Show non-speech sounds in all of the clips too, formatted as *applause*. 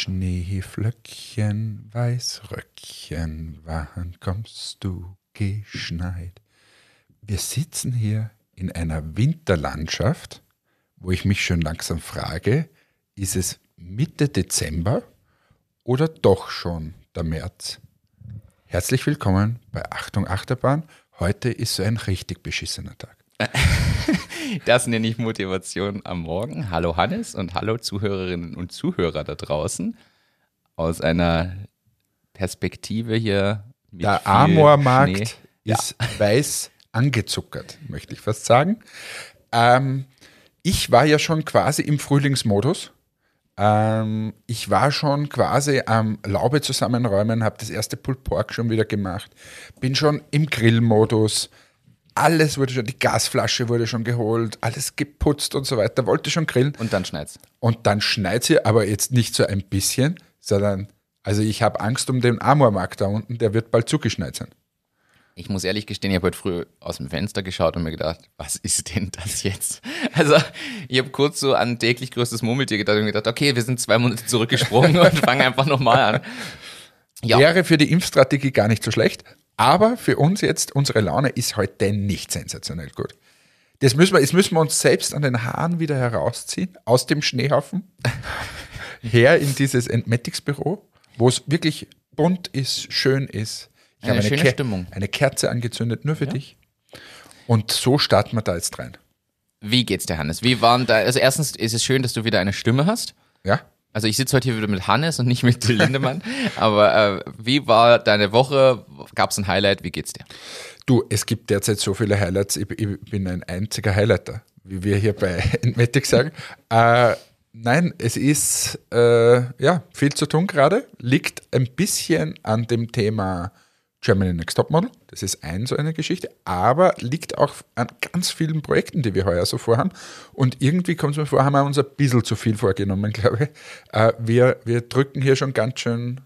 Schneeflöckchen, Weißröckchen, wann kommst du geschneit? Wir sitzen hier in einer Winterlandschaft, wo ich mich schon langsam frage, ist es Mitte Dezember oder doch schon der März? Herzlich willkommen bei Achtung Achterbahn. Heute ist so ein richtig beschissener Tag. *laughs* Das nenne ich Motivation am Morgen. Hallo Hannes und hallo Zuhörerinnen und Zuhörer da draußen. Aus einer Perspektive hier. Mit Der Amormarkt ist weiß angezuckert, möchte ich fast sagen. Ähm, ich war ja schon quasi im Frühlingsmodus. Ähm, ich war schon quasi am Laube zusammenräumen, habe das erste Pulled Pork schon wieder gemacht, bin schon im Grillmodus. Alles wurde schon, die Gasflasche wurde schon geholt, alles geputzt und so weiter, wollte schon grillen. Und dann schneit's. Und dann schneit sie, aber jetzt nicht so ein bisschen, sondern, also ich habe Angst um den Amormarkt da unten, der wird bald zugeschneit sein. Ich muss ehrlich gestehen, ich habe heute früh aus dem Fenster geschaut und mir gedacht, was ist denn das jetzt? Also, ich habe kurz so an täglich größtes Murmeltier gedacht und gedacht, okay, wir sind zwei Monate zurückgesprungen und fangen einfach nochmal an. Ja. Wäre für die Impfstrategie gar nicht so schlecht, aber für uns jetzt, unsere Laune ist heute nicht sensationell gut. Das müssen wir, jetzt müssen wir uns selbst an den Haaren wieder herausziehen, aus dem Schneehaufen, *laughs* her in dieses Entmetics-Büro, wo es wirklich bunt ist, schön ist. Ich Eine habe schöne Ker- Stimmung. Eine Kerze angezündet, nur für dich. Und so starten wir da jetzt rein. Wie geht's dir, Hannes? Wie waren da, also erstens ist es schön, dass du wieder eine Stimme hast. Ja? Also ich sitze heute hier wieder mit Hannes und nicht mit *laughs* Lindemann. Aber äh, wie war deine Woche? Gab es ein Highlight? Wie geht's dir? Du, es gibt derzeit so viele Highlights. Ich, ich bin ein einziger Highlighter, wie wir hier bei *laughs* Entmetic sagen. Äh, nein, es ist äh, ja viel zu tun gerade. Liegt ein bisschen an dem Thema Germany Next Top Model. Das ist ein so eine Geschichte, aber liegt auch an ganz vielen Projekten, die wir heuer so vorhaben. Und irgendwie kommt es mir vor, haben wir uns ein bisschen zu viel vorgenommen, *laughs* glaube ich. Äh, wir, wir drücken hier schon ganz schön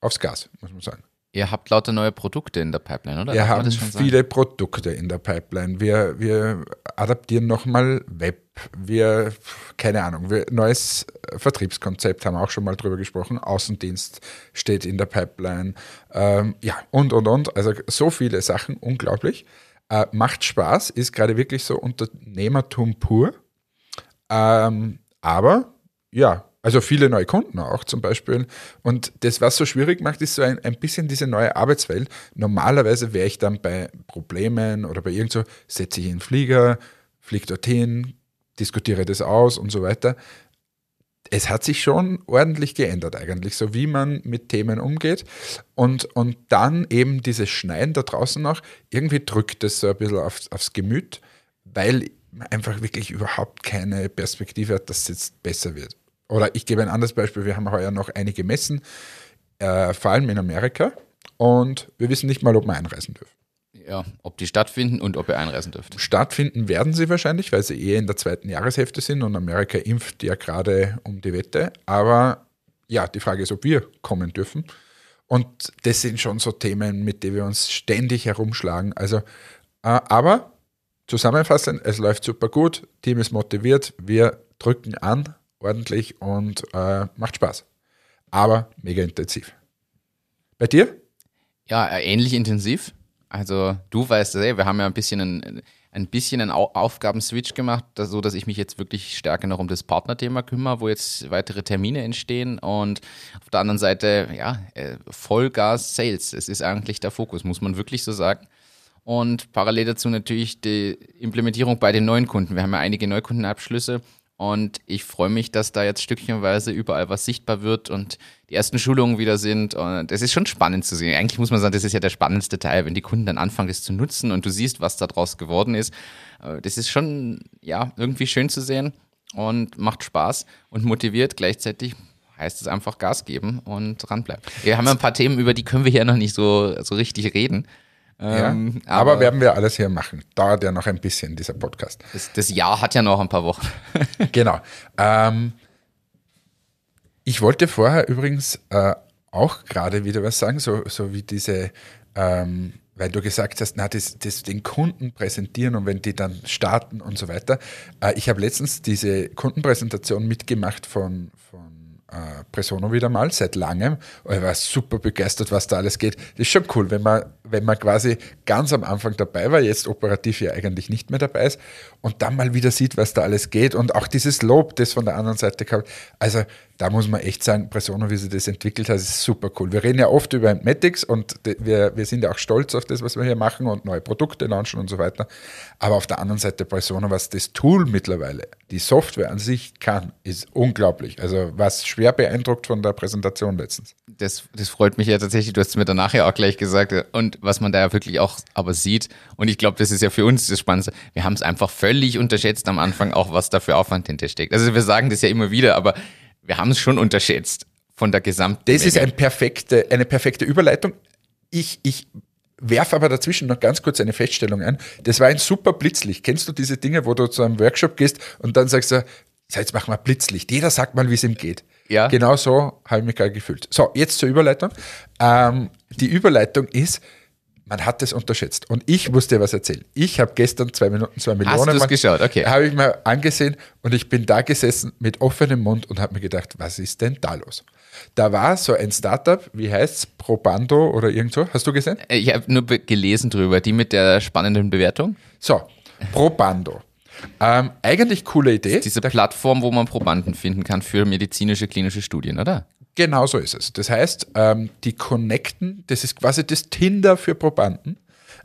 aufs Gas, muss man sagen. Ihr habt lauter neue Produkte in der Pipeline, oder? Wir Darf haben viele Produkte in der Pipeline. Wir, wir adaptieren nochmal Web. Wir, keine Ahnung, wir, neues Vertriebskonzept haben wir auch schon mal drüber gesprochen. Außendienst steht in der Pipeline. Ähm, ja, und, und, und. Also so viele Sachen, unglaublich. Äh, macht Spaß, ist gerade wirklich so Unternehmertum pur. Ähm, aber ja, also viele neue Kunden auch zum Beispiel. Und das, was so schwierig macht, ist so ein, ein bisschen diese neue Arbeitswelt. Normalerweise wäre ich dann bei Problemen oder bei irgend so, setze ich in den Flieger, fliege dorthin, diskutiere das aus und so weiter. Es hat sich schon ordentlich geändert eigentlich, so wie man mit Themen umgeht. Und, und dann eben dieses Schneiden da draußen noch, irgendwie drückt es so ein bisschen aufs, aufs Gemüt, weil man einfach wirklich überhaupt keine Perspektive hat, dass es jetzt besser wird. Oder ich gebe ein anderes Beispiel, wir haben heuer noch einige Messen, äh, vor allem in Amerika, und wir wissen nicht mal, ob wir einreisen dürfen. Ja, ob die stattfinden und ob ihr einreisen dürft. Stattfinden werden sie wahrscheinlich, weil sie eher in der zweiten Jahreshälfte sind und Amerika impft ja gerade um die Wette. Aber ja, die Frage ist, ob wir kommen dürfen. Und das sind schon so Themen, mit denen wir uns ständig herumschlagen. Also, äh, aber zusammenfassend, es läuft super gut, Team ist motiviert, wir drücken an ordentlich und äh, macht Spaß. Aber mega intensiv. Bei dir? Ja, äh, ähnlich intensiv. Also du weißt es, ey, wir haben ja ein bisschen einen, ein bisschen einen Au- Aufgabenswitch gemacht, dass, so dass ich mich jetzt wirklich stärker noch um das Partnerthema kümmere, wo jetzt weitere Termine entstehen und auf der anderen Seite, ja, äh, Vollgas Sales. Es ist eigentlich der Fokus, muss man wirklich so sagen. Und parallel dazu natürlich die Implementierung bei den neuen Kunden. Wir haben ja einige Neukundenabschlüsse und ich freue mich, dass da jetzt stückchenweise überall was sichtbar wird und die ersten Schulungen wieder sind. Und es ist schon spannend zu sehen. Eigentlich muss man sagen, das ist ja der spannendste Teil, wenn die Kunden dann anfangen, das zu nutzen und du siehst, was da draus geworden ist. Äh, Das ist schon, ja, irgendwie schön zu sehen und macht Spaß und motiviert. Gleichzeitig heißt es einfach Gas geben und dranbleiben. Wir haben ja ein paar Themen, über die können wir hier noch nicht so, so richtig reden. Ja, Ähm, aber, werden wir alles hier machen. Dauert ja noch ein bisschen, dieser Podcast. das, das Jahr hat ja noch ein paar Wochen. *laughs* Genau. Ähm, ich wollte vorher übrigens äh, auch gerade wieder was sagen, so, so wie diese, ähm, weil du gesagt hast, na, das, das den Kunden präsentieren und wenn die dann starten und so weiter. Äh, ich habe letztens diese Kundenpräsentation mitgemacht von, von äh, Presono wieder mal, seit langem. Ich war super begeistert, was da alles geht. Das ist schon cool, wenn man, wenn man quasi ganz am Anfang dabei war, jetzt operativ ja eigentlich nicht mehr dabei ist und dann mal wieder sieht, was da alles geht und auch dieses Lob, das von der anderen Seite kam. Also da muss man echt sagen, Presono, wie sie das entwickelt hat, ist super cool. Wir reden ja oft über Matics und wir, wir sind ja auch stolz auf das, was wir hier machen und neue Produkte launchen und so weiter. Aber auf der anderen Seite Presono, was das Tool mittlerweile, die Software an sich kann, ist unglaublich. Also was schwer beeindruckt von der Präsentation letztens. Das, das freut mich ja tatsächlich. Du hast es mir danach ja auch gleich gesagt. Und was man da ja wirklich auch aber sieht, und ich glaube, das ist ja für uns das Spannendste, wir haben es einfach völlig unterschätzt am Anfang, auch was da für Aufwand hintersteckt. Also wir sagen das ja immer wieder, aber wir haben es schon unterschätzt von der gesamten. Das Menge. ist ein perfekte, eine perfekte Überleitung. Ich, ich werfe aber dazwischen noch ganz kurz eine Feststellung ein. Das war ein super Blitzlicht. Kennst du diese Dinge, wo du zu einem Workshop gehst und dann sagst du, jetzt machen wir Blitzlicht. Jeder sagt mal, wie es ihm geht. Ja. Genau so habe ich mich gerade gefühlt. So, jetzt zur Überleitung. Ähm, die Überleitung ist, man hat es unterschätzt. Und ich musste dir was erzählen. Ich habe gestern zwei Minuten, zwei Millionen. Hast du es geschaut? Okay. Habe ich mir angesehen und ich bin da gesessen mit offenem Mund und habe mir gedacht, was ist denn da los? Da war so ein Startup, wie heißt es, Probando oder irgend so. Hast du gesehen? Äh, ich habe nur gelesen drüber, die mit der spannenden Bewertung. So, Probando. Ähm, eigentlich coole Idee. Diese Plattform, wo man Probanden finden kann für medizinische klinische Studien, oder? Genau so ist es. Das heißt, ähm, die connecten, das ist quasi das Tinder für Probanden.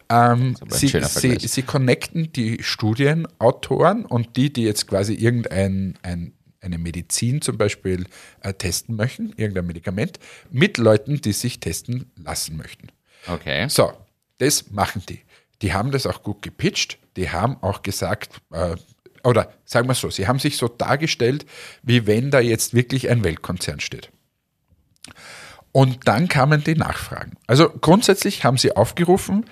Ähm, sie, sie, sie connecten die Studienautoren und die, die jetzt quasi irgendein ein, eine Medizin zum Beispiel äh, testen möchten, irgendein Medikament, mit Leuten, die sich testen lassen möchten. Okay. So, das machen die. Die haben das auch gut gepitcht. Die haben auch gesagt, äh, oder sagen wir so, sie haben sich so dargestellt, wie wenn da jetzt wirklich ein Weltkonzern steht. Und dann kamen die Nachfragen. Also grundsätzlich haben sie aufgerufen,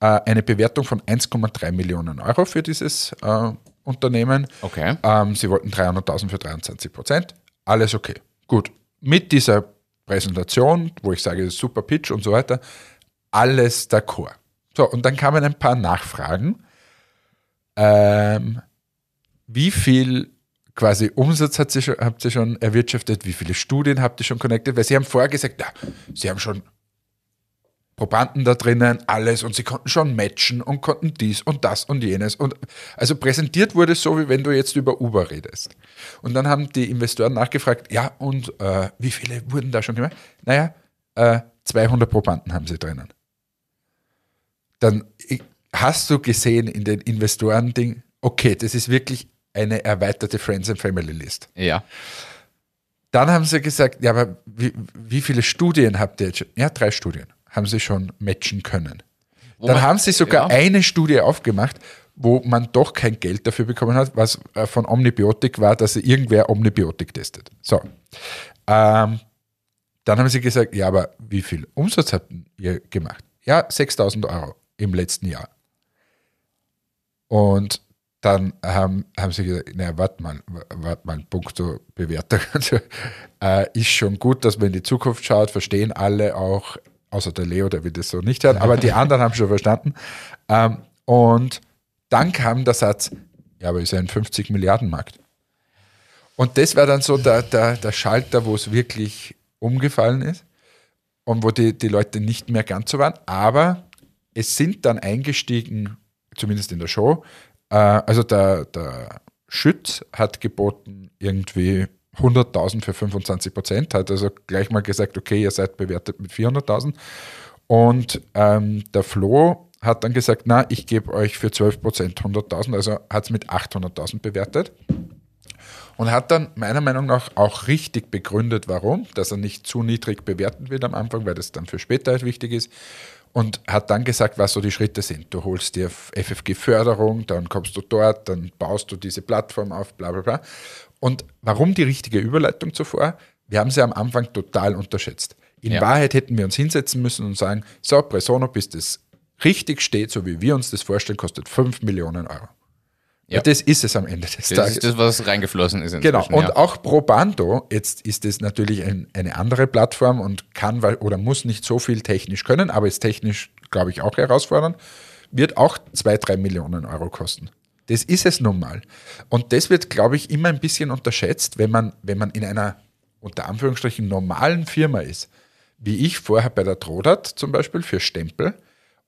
äh, eine Bewertung von 1,3 Millionen Euro für dieses äh, Unternehmen. Okay. Ähm, sie wollten 300.000 für 23 Prozent. Alles okay. Gut. Mit dieser Präsentation, wo ich sage, super Pitch und so weiter, alles d'accord. So, und dann kamen ein paar Nachfragen. Ähm, wie viel quasi Umsatz hat sie schon, habt ihr schon erwirtschaftet? Wie viele Studien habt ihr schon connected? Weil sie haben vorher gesagt, ja, sie haben schon Probanden da drinnen, alles und sie konnten schon matchen und konnten dies und das und jenes. Und also präsentiert wurde es so, wie wenn du jetzt über Uber redest. Und dann haben die Investoren nachgefragt, ja, und äh, wie viele wurden da schon gemacht? Naja, äh, 200 Probanden haben sie drinnen. Dann hast du gesehen in den Investoren-Ding, okay, das ist wirklich eine erweiterte Friends and Family List. Ja. Dann haben sie gesagt, ja, aber wie, wie viele Studien habt ihr jetzt schon? Ja, drei Studien haben sie schon matchen können. Wo Dann man, haben sie sogar ja. eine Studie aufgemacht, wo man doch kein Geld dafür bekommen hat, was äh, von Omnibiotik war, dass irgendwer Omnibiotik testet. So. Ähm, dann haben sie gesagt, ja, aber wie viel Umsatz habt ihr gemacht? Ja, 6000 Euro im letzten Jahr. Und dann haben, haben sie gesagt, naja, warte mal, warte mal, punkto Bewertung. *laughs* Also, äh, ist schon gut, dass man in die Zukunft schaut, verstehen alle auch, außer der Leo, der will das so nicht hören, aber die *laughs* anderen haben schon verstanden. Ähm, und dann kam der Satz, ja, aber ist ja ein 50 Milliarden Markt. Und das war dann so der, der, der Schalter, wo es wirklich umgefallen ist und wo die, die Leute nicht mehr ganz so waren. Aber es sind dann eingestiegen, zumindest in der Show, also der, der Schütz hat geboten irgendwie 100.000 für 25 Prozent, hat also gleich mal gesagt, okay, ihr seid bewertet mit 400.000. Und ähm, der Flo hat dann gesagt, na, ich gebe euch für 12 Prozent 100.000, also hat es mit 800.000 bewertet. Und hat dann meiner Meinung nach auch richtig begründet, warum, dass er nicht zu niedrig bewerten wird am Anfang, weil das dann für später halt wichtig ist und hat dann gesagt, was so die Schritte sind. Du holst dir FFG-Förderung, dann kommst du dort, dann baust du diese Plattform auf, bla bla bla. Und warum die richtige Überleitung zuvor? Wir haben sie am Anfang total unterschätzt. In ja. Wahrheit hätten wir uns hinsetzen müssen und sagen, so, Presono, bis das richtig steht, so wie wir uns das vorstellen, kostet 5 Millionen Euro. Ja. Das ist es am Ende des das Tages. Das ist das, was reingeflossen ist. Genau. Und ja. auch Probando, jetzt ist es natürlich ein, eine andere Plattform und kann oder muss nicht so viel technisch können, aber ist technisch, glaube ich, auch herausfordernd, wird auch zwei, drei Millionen Euro kosten. Das ist es nun mal. Und das wird, glaube ich, immer ein bisschen unterschätzt, wenn man, wenn man in einer unter Anführungsstrichen normalen Firma ist, wie ich vorher bei der Trodat zum Beispiel für Stempel,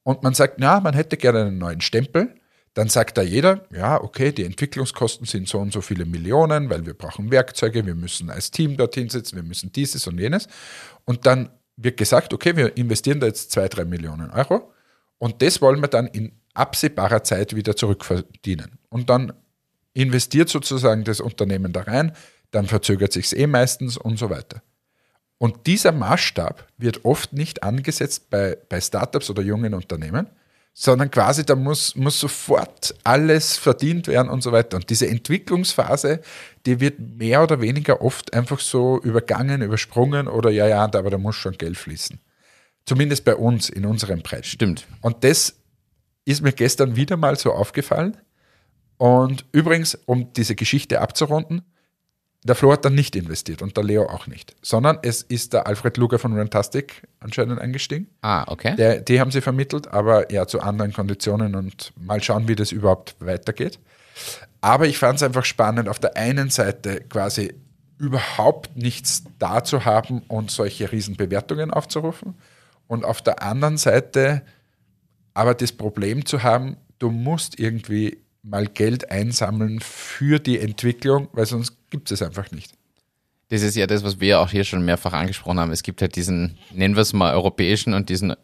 und man sagt, na, man hätte gerne einen neuen Stempel, dann sagt da jeder, ja, okay, die Entwicklungskosten sind so und so viele Millionen, weil wir brauchen Werkzeuge, wir müssen als Team dorthin sitzen, wir müssen dieses und jenes. Und dann wird gesagt, okay, wir investieren da jetzt zwei, drei Millionen Euro und das wollen wir dann in absehbarer Zeit wieder zurückverdienen. Und dann investiert sozusagen das Unternehmen da rein, dann verzögert sich es eh meistens und so weiter. Und dieser Maßstab wird oft nicht angesetzt bei, bei Startups oder jungen Unternehmen, sondern quasi da muss, muss sofort alles verdient werden und so weiter. Und diese Entwicklungsphase, die wird mehr oder weniger oft einfach so übergangen, übersprungen oder ja, ja, aber da muss schon Geld fließen. Zumindest bei uns in unserem Preis. Stimmt. Und das ist mir gestern wieder mal so aufgefallen. Und übrigens, um diese Geschichte abzurunden, der Flo hat dann nicht investiert und der Leo auch nicht, sondern es ist der Alfred Luger von Rantastic anscheinend eingestiegen. Ah, okay. Der, die haben sie vermittelt, aber ja zu anderen Konditionen und mal schauen, wie das überhaupt weitergeht. Aber ich fand es einfach spannend, auf der einen Seite quasi überhaupt nichts da zu haben und solche Riesenbewertungen aufzurufen und auf der anderen Seite aber das Problem zu haben, du musst irgendwie mal Geld einsammeln für die Entwicklung, weil sonst gibt es einfach nicht. Das ist ja das, was wir auch hier schon mehrfach angesprochen haben. Es gibt halt diesen, nennen wir es mal europäischen und diesen äh,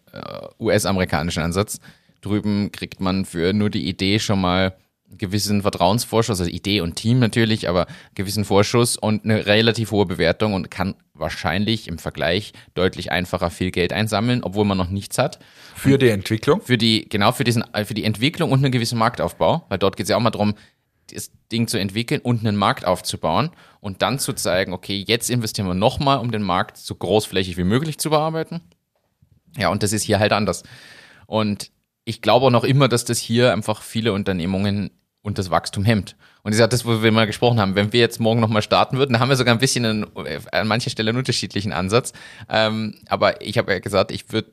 US-amerikanischen Ansatz. Drüben kriegt man für nur die Idee schon mal einen gewissen Vertrauensvorschuss, also Idee und Team natürlich, aber einen gewissen Vorschuss und eine relativ hohe Bewertung und kann wahrscheinlich im Vergleich deutlich einfacher viel Geld einsammeln, obwohl man noch nichts hat. Für die Entwicklung? Für die, genau, für diesen, für die Entwicklung und einen gewissen Marktaufbau, weil dort geht es ja auch mal darum, das Ding zu entwickeln und einen Markt aufzubauen und dann zu zeigen, okay, jetzt investieren wir nochmal, um den Markt so großflächig wie möglich zu bearbeiten. Ja, und das ist hier halt anders. Und ich glaube auch noch immer, dass das hier einfach viele Unternehmungen und das Wachstum hemmt. Und ist ja das, wo wir mal gesprochen haben. Wenn wir jetzt morgen nochmal starten würden, dann haben wir sogar ein bisschen einen, an mancher Stelle einen unterschiedlichen Ansatz. Ähm, aber ich habe ja gesagt, ich würde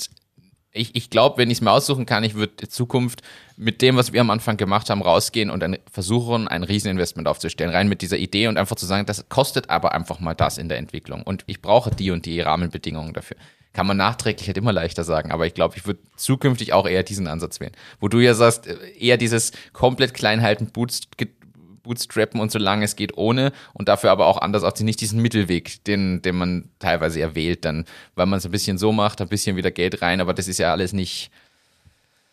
ich, ich glaube, wenn ich es mir aussuchen kann, ich würde in Zukunft mit dem, was wir am Anfang gemacht haben, rausgehen und dann versuchen, ein Rieseninvestment aufzustellen, rein mit dieser Idee und einfach zu sagen, das kostet aber einfach mal das in der Entwicklung und ich brauche die und die Rahmenbedingungen dafür. Kann man nachträglich halt immer leichter sagen, aber ich glaube, ich würde zukünftig auch eher diesen Ansatz wählen. Wo du ja sagst, eher dieses komplett kleinhalten, Boots bootstrappen und solange es geht ohne und dafür aber auch anders auch nicht diesen Mittelweg, den, den man teilweise erwählt, dann, weil man es ein bisschen so macht, ein bisschen wieder Geld rein, aber das ist ja alles nicht.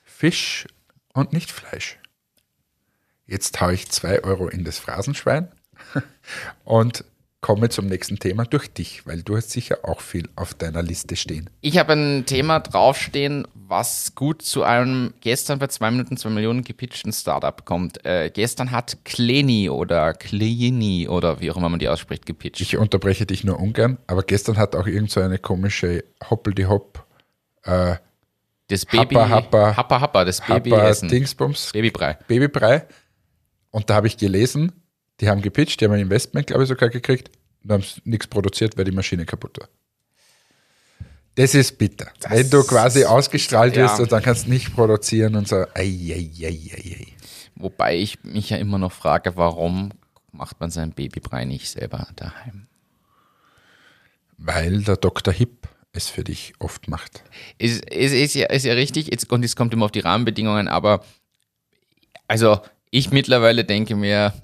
Fisch und nicht Fleisch. Jetzt haue ich zwei Euro in das Phrasenschwein *laughs* und komme zum nächsten Thema durch dich, weil du hast sicher auch viel auf deiner Liste stehen. Ich habe ein Thema draufstehen, was gut zu einem gestern bei 2 Minuten 2 Millionen gepitchten Startup kommt. Äh, gestern hat Kleni oder Kleni oder wie auch immer man die ausspricht, gepitcht. Ich unterbreche dich nur ungern, aber gestern hat auch irgend so eine komische Hoppel-die-Hopp äh, das Baby, Happa, Happa, Happa, Happa, das Baby Happa essen. Dingsbums, Babybrei. Babybrei. Und da habe ich gelesen, die haben gepitcht, die haben ein Investment, glaube ich, sogar gekriegt und haben nichts produziert, weil die Maschine kaputt war. Das ist bitter. Das Wenn du quasi ausgestrahlt ja. wirst und dann kannst du nicht produzieren und so. Ei, ei, ei, ei, ei. Wobei ich mich ja immer noch frage, warum macht man sein Babybrei nicht selber daheim? Weil der Dr. Hip es für dich oft macht. Ist, ist, ist, ja, ist ja richtig, jetzt, und es kommt immer auf die Rahmenbedingungen, aber also ich mittlerweile denke mir,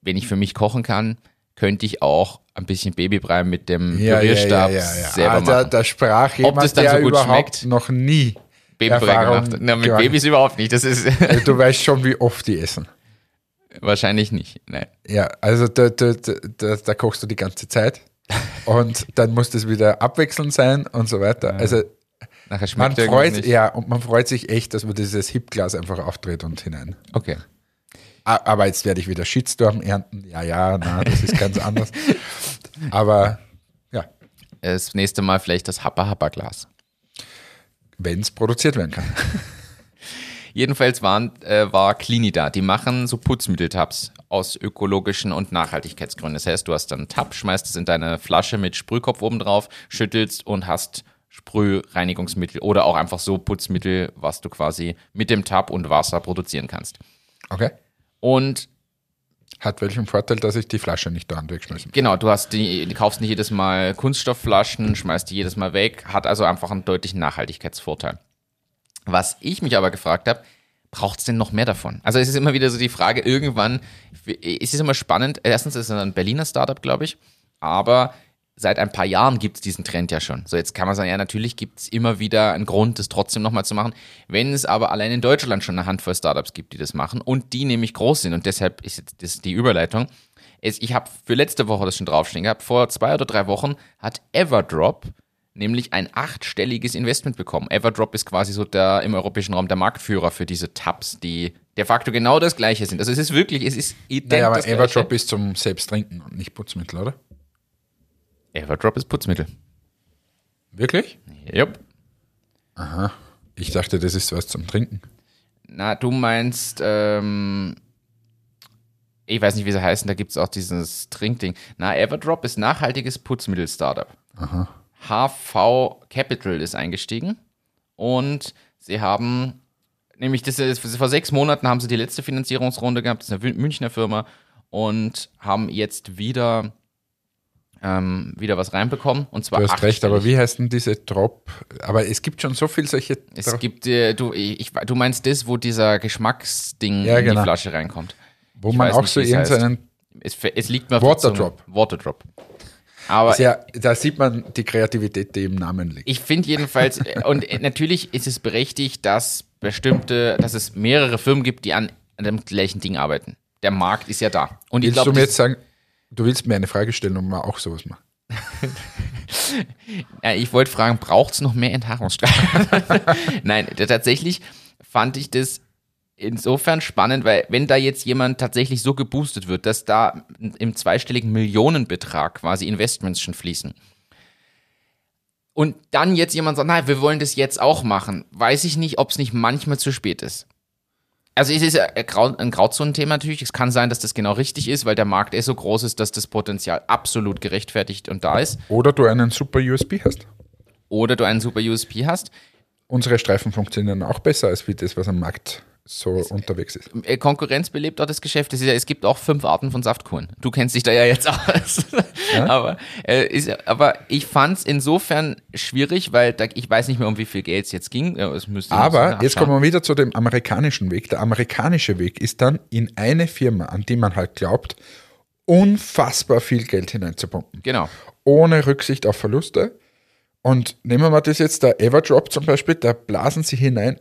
wenn ich für mich kochen kann, könnte ich auch ein bisschen Babybrei mit dem Pürierstab selber Ah, machen. da, da sprach jemand, das dann der so gut überhaupt schmeckt? noch nie Babybrei gemacht. Na, mit. Babys überhaupt nicht. Das ist Du weißt schon, wie oft die essen. *laughs* wahrscheinlich nicht. Nein. Ja, also da, da, da, da, kochst du die ganze Zeit und *laughs* dann muss das wieder abwechselnd sein und so weiter. Also man freut, ja, und man freut sich echt, dass man dieses Hip-Glas einfach aufdreht und hinein. Okay. Aber jetzt werde ich wieder Shitstorm ernten. Ja, ja, na, das ist ganz anders. *laughs* Aber ja, Das nächste Mal vielleicht das Happa-Happa-Glas. wenn es produziert werden kann. *laughs* Jedenfalls waren, äh, war Clini da. Die machen so Putzmitteltabs aus ökologischen und Nachhaltigkeitsgründen. Das heißt, du hast dann einen Tab, schmeißt es in deine Flasche mit Sprühkopf oben drauf, schüttelst und hast Sprühreinigungsmittel oder auch einfach so Putzmittel, was du quasi mit dem Tab und Wasser produzieren kannst. Okay? Und Hat welchen Vorteil, dass ich die Flasche nicht dauernd wegschmeißen muss. Genau, du hast die, du kaufst nicht jedes Mal Kunststoffflaschen, schmeißt die jedes Mal weg, hat also einfach einen deutlichen Nachhaltigkeitsvorteil. Was ich mich aber gefragt habe, braucht es denn noch mehr davon? Also es ist immer wieder so die Frage, irgendwann, es ist immer spannend, erstens ist es ein Berliner Startup, glaube ich, aber seit ein paar Jahren gibt es diesen Trend ja schon. So, jetzt kann man sagen, ja, natürlich gibt es immer wieder einen Grund, das trotzdem nochmal zu machen. Wenn es aber allein in Deutschland schon eine Handvoll Startups gibt, die das machen und die nämlich groß sind und deshalb ist jetzt das die Überleitung. Ich habe für letzte Woche das schon draufstehen gehabt. Vor zwei oder drei Wochen hat Everdrop nämlich ein achtstelliges Investment bekommen. Everdrop ist quasi so der im europäischen Raum der Marktführer für diese Tabs, die de facto genau das gleiche sind. Also es ist wirklich, es ist ident naja, aber Everdrop ist zum Selbsttrinken und nicht Putzmittel, oder? Everdrop ist Putzmittel. Wirklich? Jupp. Aha. Ich dachte, das ist was zum Trinken. Na, du meinst, ähm, ich weiß nicht, wie sie heißen, da gibt es auch dieses Trinkding. Na, Everdrop ist nachhaltiges Putzmittel-Startup. Aha. HV Capital ist eingestiegen und sie haben, nämlich das ist, vor sechs Monaten haben sie die letzte Finanzierungsrunde gehabt, das ist eine Münchner Firma und haben jetzt wieder ähm, wieder was reinbekommen. Und zwar du hast recht, aber wie heißt denn diese Drop? Aber es gibt schon so viel solche. Es Drop gibt, äh, du, ich, du meinst das, wo dieser Geschmacksding ja, in genau. die Flasche reinkommt. Wo ich man auch nicht, so irgendeinen. Es, es liegt mir Waterdrop. Waterdrop. Aber ja, da sieht man die Kreativität, die im Namen liegt. Ich finde jedenfalls, *laughs* und natürlich ist es berechtigt, dass bestimmte, dass es mehrere Firmen gibt, die an, an dem gleichen Ding arbeiten. Der Markt ist ja da. Und Willst ich glaub, du mir jetzt sagen, Du willst mir eine Frage stellen und mal auch sowas machen. *laughs* ich wollte fragen, braucht es noch mehr Enthaarungsstrafen? *laughs* Nein, tatsächlich fand ich das insofern spannend, weil wenn da jetzt jemand tatsächlich so geboostet wird, dass da im zweistelligen Millionenbetrag quasi Investments schon fließen und dann jetzt jemand sagt, nein, wir wollen das jetzt auch machen, weiß ich nicht, ob es nicht manchmal zu spät ist. Also es ist ein Grauzonenthema natürlich. Es kann sein, dass das genau richtig ist, weil der Markt eh so groß ist, dass das Potenzial absolut gerechtfertigt und da ist. Oder du einen super USB hast. Oder du einen super USB hast. Unsere Streifen funktionieren auch besser als wie das, was am Markt so es, unterwegs ist. Äh, Konkurrenz belebt auch das Geschäft. Ja, es gibt auch fünf Arten von Saftkuren. Du kennst dich da ja jetzt aus. Ja? *laughs* aber, äh, ist, aber ich fand es insofern schwierig, weil da, ich weiß nicht mehr, um wie viel Geld es jetzt ging. Es aber jetzt kommen wir wieder zu dem amerikanischen Weg. Der amerikanische Weg ist dann in eine Firma, an die man halt glaubt, unfassbar viel Geld hineinzupumpen. Genau. Ohne Rücksicht auf Verluste. Und nehmen wir mal das jetzt, der Everdrop zum Beispiel, da blasen sie hinein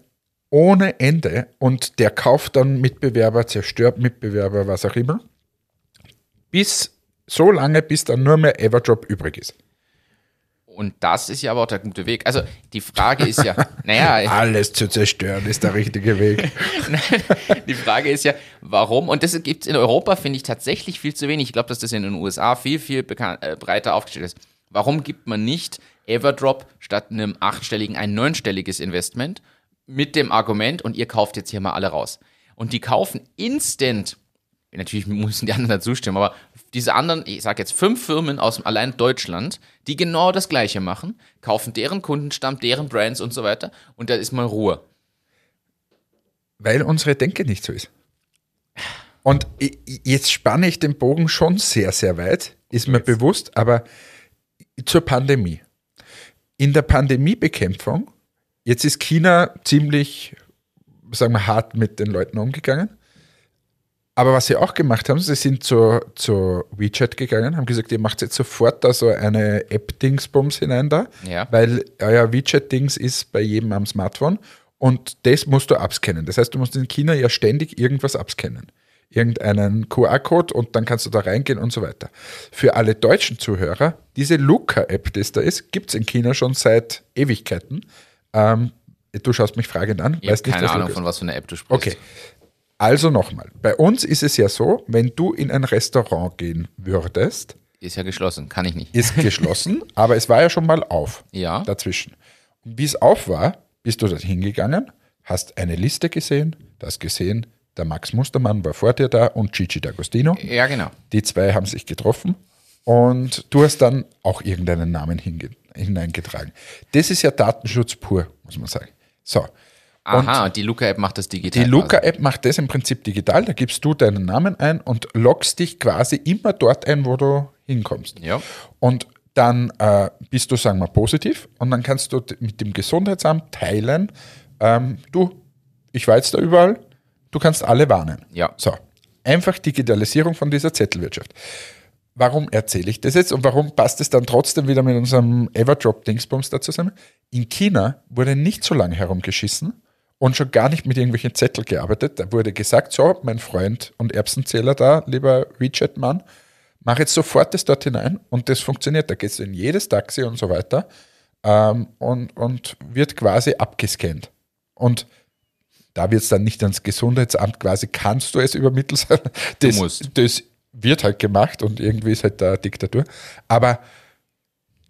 ohne Ende und der kauft dann Mitbewerber, zerstört Mitbewerber, was auch immer. Bis so lange, bis dann nur mehr Everdrop übrig ist. Und das ist ja aber auch der gute Weg. Also die Frage ist ja, *laughs* naja. Alles zu zerstören ist der richtige Weg. *laughs* die Frage ist ja, warum? Und das gibt es in Europa, finde ich, tatsächlich viel zu wenig. Ich glaube, dass das in den USA viel, viel bekannt, äh, breiter aufgestellt ist. Warum gibt man nicht Everdrop statt einem achtstelligen ein neunstelliges Investment? Mit dem Argument, und ihr kauft jetzt hier mal alle raus. Und die kaufen instant, natürlich müssen die anderen dazu stimmen, aber diese anderen, ich sage jetzt fünf Firmen aus allein Deutschland, die genau das Gleiche machen, kaufen deren Kundenstamm, deren Brands und so weiter, und da ist mal Ruhe. Weil unsere Denke nicht so ist. Und jetzt spanne ich den Bogen schon sehr, sehr weit, ist mir bewusst, aber zur Pandemie. In der Pandemiebekämpfung Jetzt ist China ziemlich, sagen wir, hart mit den Leuten umgegangen. Aber was sie auch gemacht haben, sie sind zu, zu WeChat gegangen, haben gesagt, ihr macht jetzt sofort da so eine App-Dingsbums hinein da, ja. weil euer WeChat-Dings ist bei jedem am Smartphone und das musst du abscannen. Das heißt, du musst in China ja ständig irgendwas abscannen. Irgendeinen QR-Code und dann kannst du da reingehen und so weiter. Für alle deutschen Zuhörer, diese Luca-App, die es da ist, gibt es in China schon seit Ewigkeiten. Ähm, du schaust mich fragend an. Ich weißt nicht, keine Ahnung, von was für einer App du sprichst. Okay. Also nochmal. Bei uns ist es ja so, wenn du in ein Restaurant gehen würdest. Ist ja geschlossen, kann ich nicht. Ist *laughs* geschlossen, aber es war ja schon mal auf. Ja. Dazwischen. Und wie es auf war, bist du da hingegangen, hast eine Liste gesehen, das gesehen, der Max Mustermann war vor dir da und Gigi D'Agostino. Ja, genau. Die zwei haben sich getroffen und du hast dann auch irgendeinen Namen hinge hineingetragen. Das ist ja Datenschutz pur, muss man sagen. So. Aha, und die Luca-App macht das digital. Die Luca-App macht das im Prinzip digital. Da gibst du deinen Namen ein und loggst dich quasi immer dort ein, wo du hinkommst. Ja. Und dann äh, bist du, sagen wir, positiv und dann kannst du mit dem Gesundheitsamt teilen, ähm, du, ich war jetzt da überall, du kannst alle warnen. Ja. So, einfach Digitalisierung von dieser Zettelwirtschaft. Warum erzähle ich das jetzt und warum passt es dann trotzdem wieder mit unserem Everdrop-Dingsbums da zusammen? In China wurde nicht so lange herumgeschissen und schon gar nicht mit irgendwelchen Zettel gearbeitet. Da wurde gesagt, so, mein Freund und Erbsenzähler da, lieber WeChat-Mann, mach jetzt sofort das dort hinein und das funktioniert. Da gehst du in jedes Taxi und so weiter ähm, und, und wird quasi abgescannt. Und da wird es dann nicht ans Gesundheitsamt quasi, kannst du es übermitteln. Du musst. das wird halt gemacht und irgendwie ist halt da Diktatur. Aber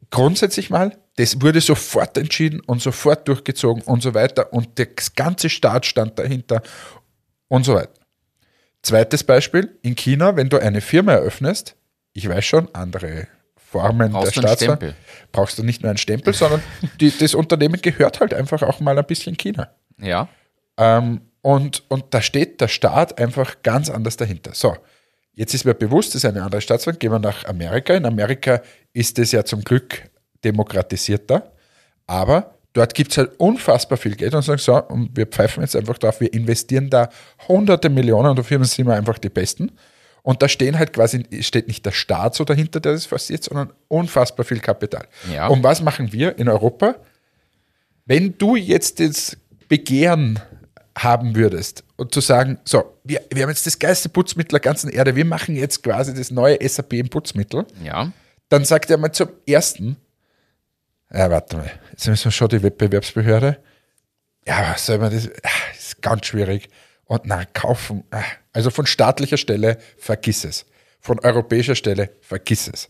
grundsätzlich mal, das wurde sofort entschieden und sofort durchgezogen und so weiter und der ganze Staat stand dahinter und so weiter. Zweites Beispiel, in China, wenn du eine Firma eröffnest, ich weiß schon, andere Formen Brauchst der Staatsform, brauchst du nicht nur einen Stempel, sondern die, das Unternehmen gehört halt einfach auch mal ein bisschen China. Ja. Ähm, und, und da steht der Staat einfach ganz anders dahinter. So, jetzt ist mir bewusst, das ist eine andere Staatsform. Gehen wir nach Amerika. In Amerika ist es ja zum Glück demokratisierter, aber dort gibt es halt unfassbar viel Geld und sagen so, und wir pfeifen jetzt einfach drauf, wir investieren da hunderte Millionen und Fall sind wir einfach die Besten. Und da stehen halt quasi, steht nicht der Staat so dahinter, der das forciert, sondern unfassbar viel Kapital. Ja. Und was machen wir in Europa? Wenn du jetzt das Begehren haben würdest und zu sagen, so, wir, wir haben jetzt das geilste Putzmittel der ganzen Erde, wir machen jetzt quasi das neue SAP im Putzmittel, Ja. dann sagt er mal zum ersten, ja, warte mal, jetzt müssen wir schon die Wettbewerbsbehörde. Ja, was soll man das? Ah, ist ganz schwierig. Und na, kaufen. ah, Also von staatlicher Stelle, vergiss es. Von europäischer Stelle, vergiss es.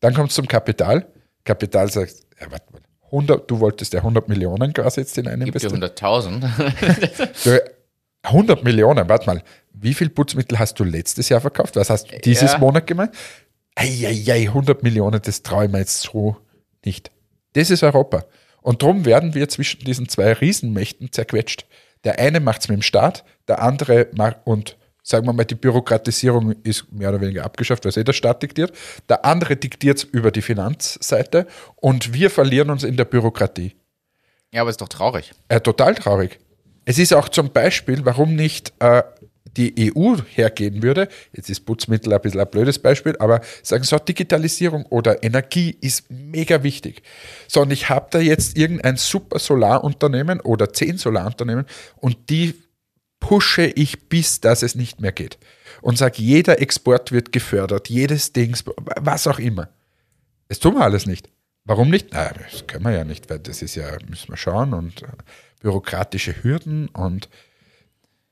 Dann kommt es zum Kapital. Kapital sagt, ja, warte mal, 100, du wolltest ja 100 Millionen quasi jetzt in dir investieren. 100.000. Du, 100 Millionen, warte mal. Wie viel Putzmittel hast du letztes Jahr verkauft? Was hast du dieses Ja. Monat gemeint? Eieiei, 100 Millionen, das traue ich mir jetzt so nicht. Das ist Europa. Und darum werden wir zwischen diesen zwei Riesenmächten zerquetscht. Der eine macht es mit dem Staat, der andere macht, und sagen wir mal, die Bürokratisierung ist mehr oder weniger abgeschafft, weil es eh der Staat diktiert. Der andere diktiert es über die Finanzseite und wir verlieren uns in der Bürokratie. ja, aber ist doch traurig. Äh, total traurig. Es ist auch zum Beispiel, warum nicht äh, die EU hergehen würde, jetzt ist Putzmittel ein bisschen ein blödes Beispiel, aber sagen so, Digitalisierung oder Energie ist mega wichtig. So, und ich habe da jetzt irgendein super Solarunternehmen oder zehn Solarunternehmen und die pushe ich, bis dass es nicht mehr geht. Und sage, jeder Export wird gefördert, jedes Dings, was auch immer. Das tun wir alles nicht. Warum nicht? Na, das können wir ja nicht, weil das ist ja, müssen wir schauen und äh, bürokratische Hürden und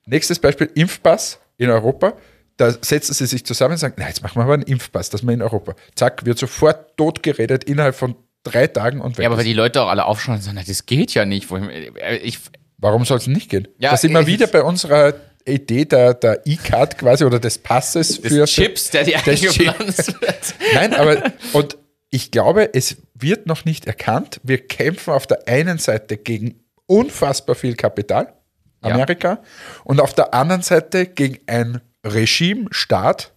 nächstes Beispiel, Impfpass in Europa. Da setzen sie sich zusammen und sagen, na, jetzt machen wir aber einen Impfpass, dass wir in Europa. Zack, wird sofort totgeredet innerhalb von drei Tagen und weg. Ja, aber weil die Leute auch alle aufschauen und sagen, na, das geht ja nicht. Ich, äh, ich, Warum soll es nicht gehen? Ja, da sind wir äh, wieder bei unserer Idee der, der E-Card quasi oder des Passes des für Chips, der Chip- eingepflanzt wird. *laughs* Nein, aber und ich glaube, es wird noch nicht erkannt. Wir kämpfen auf der einen Seite gegen unfassbar viel Kapital, Ja. Amerika, und auf der anderen Seite gegen ein Regime, Staat,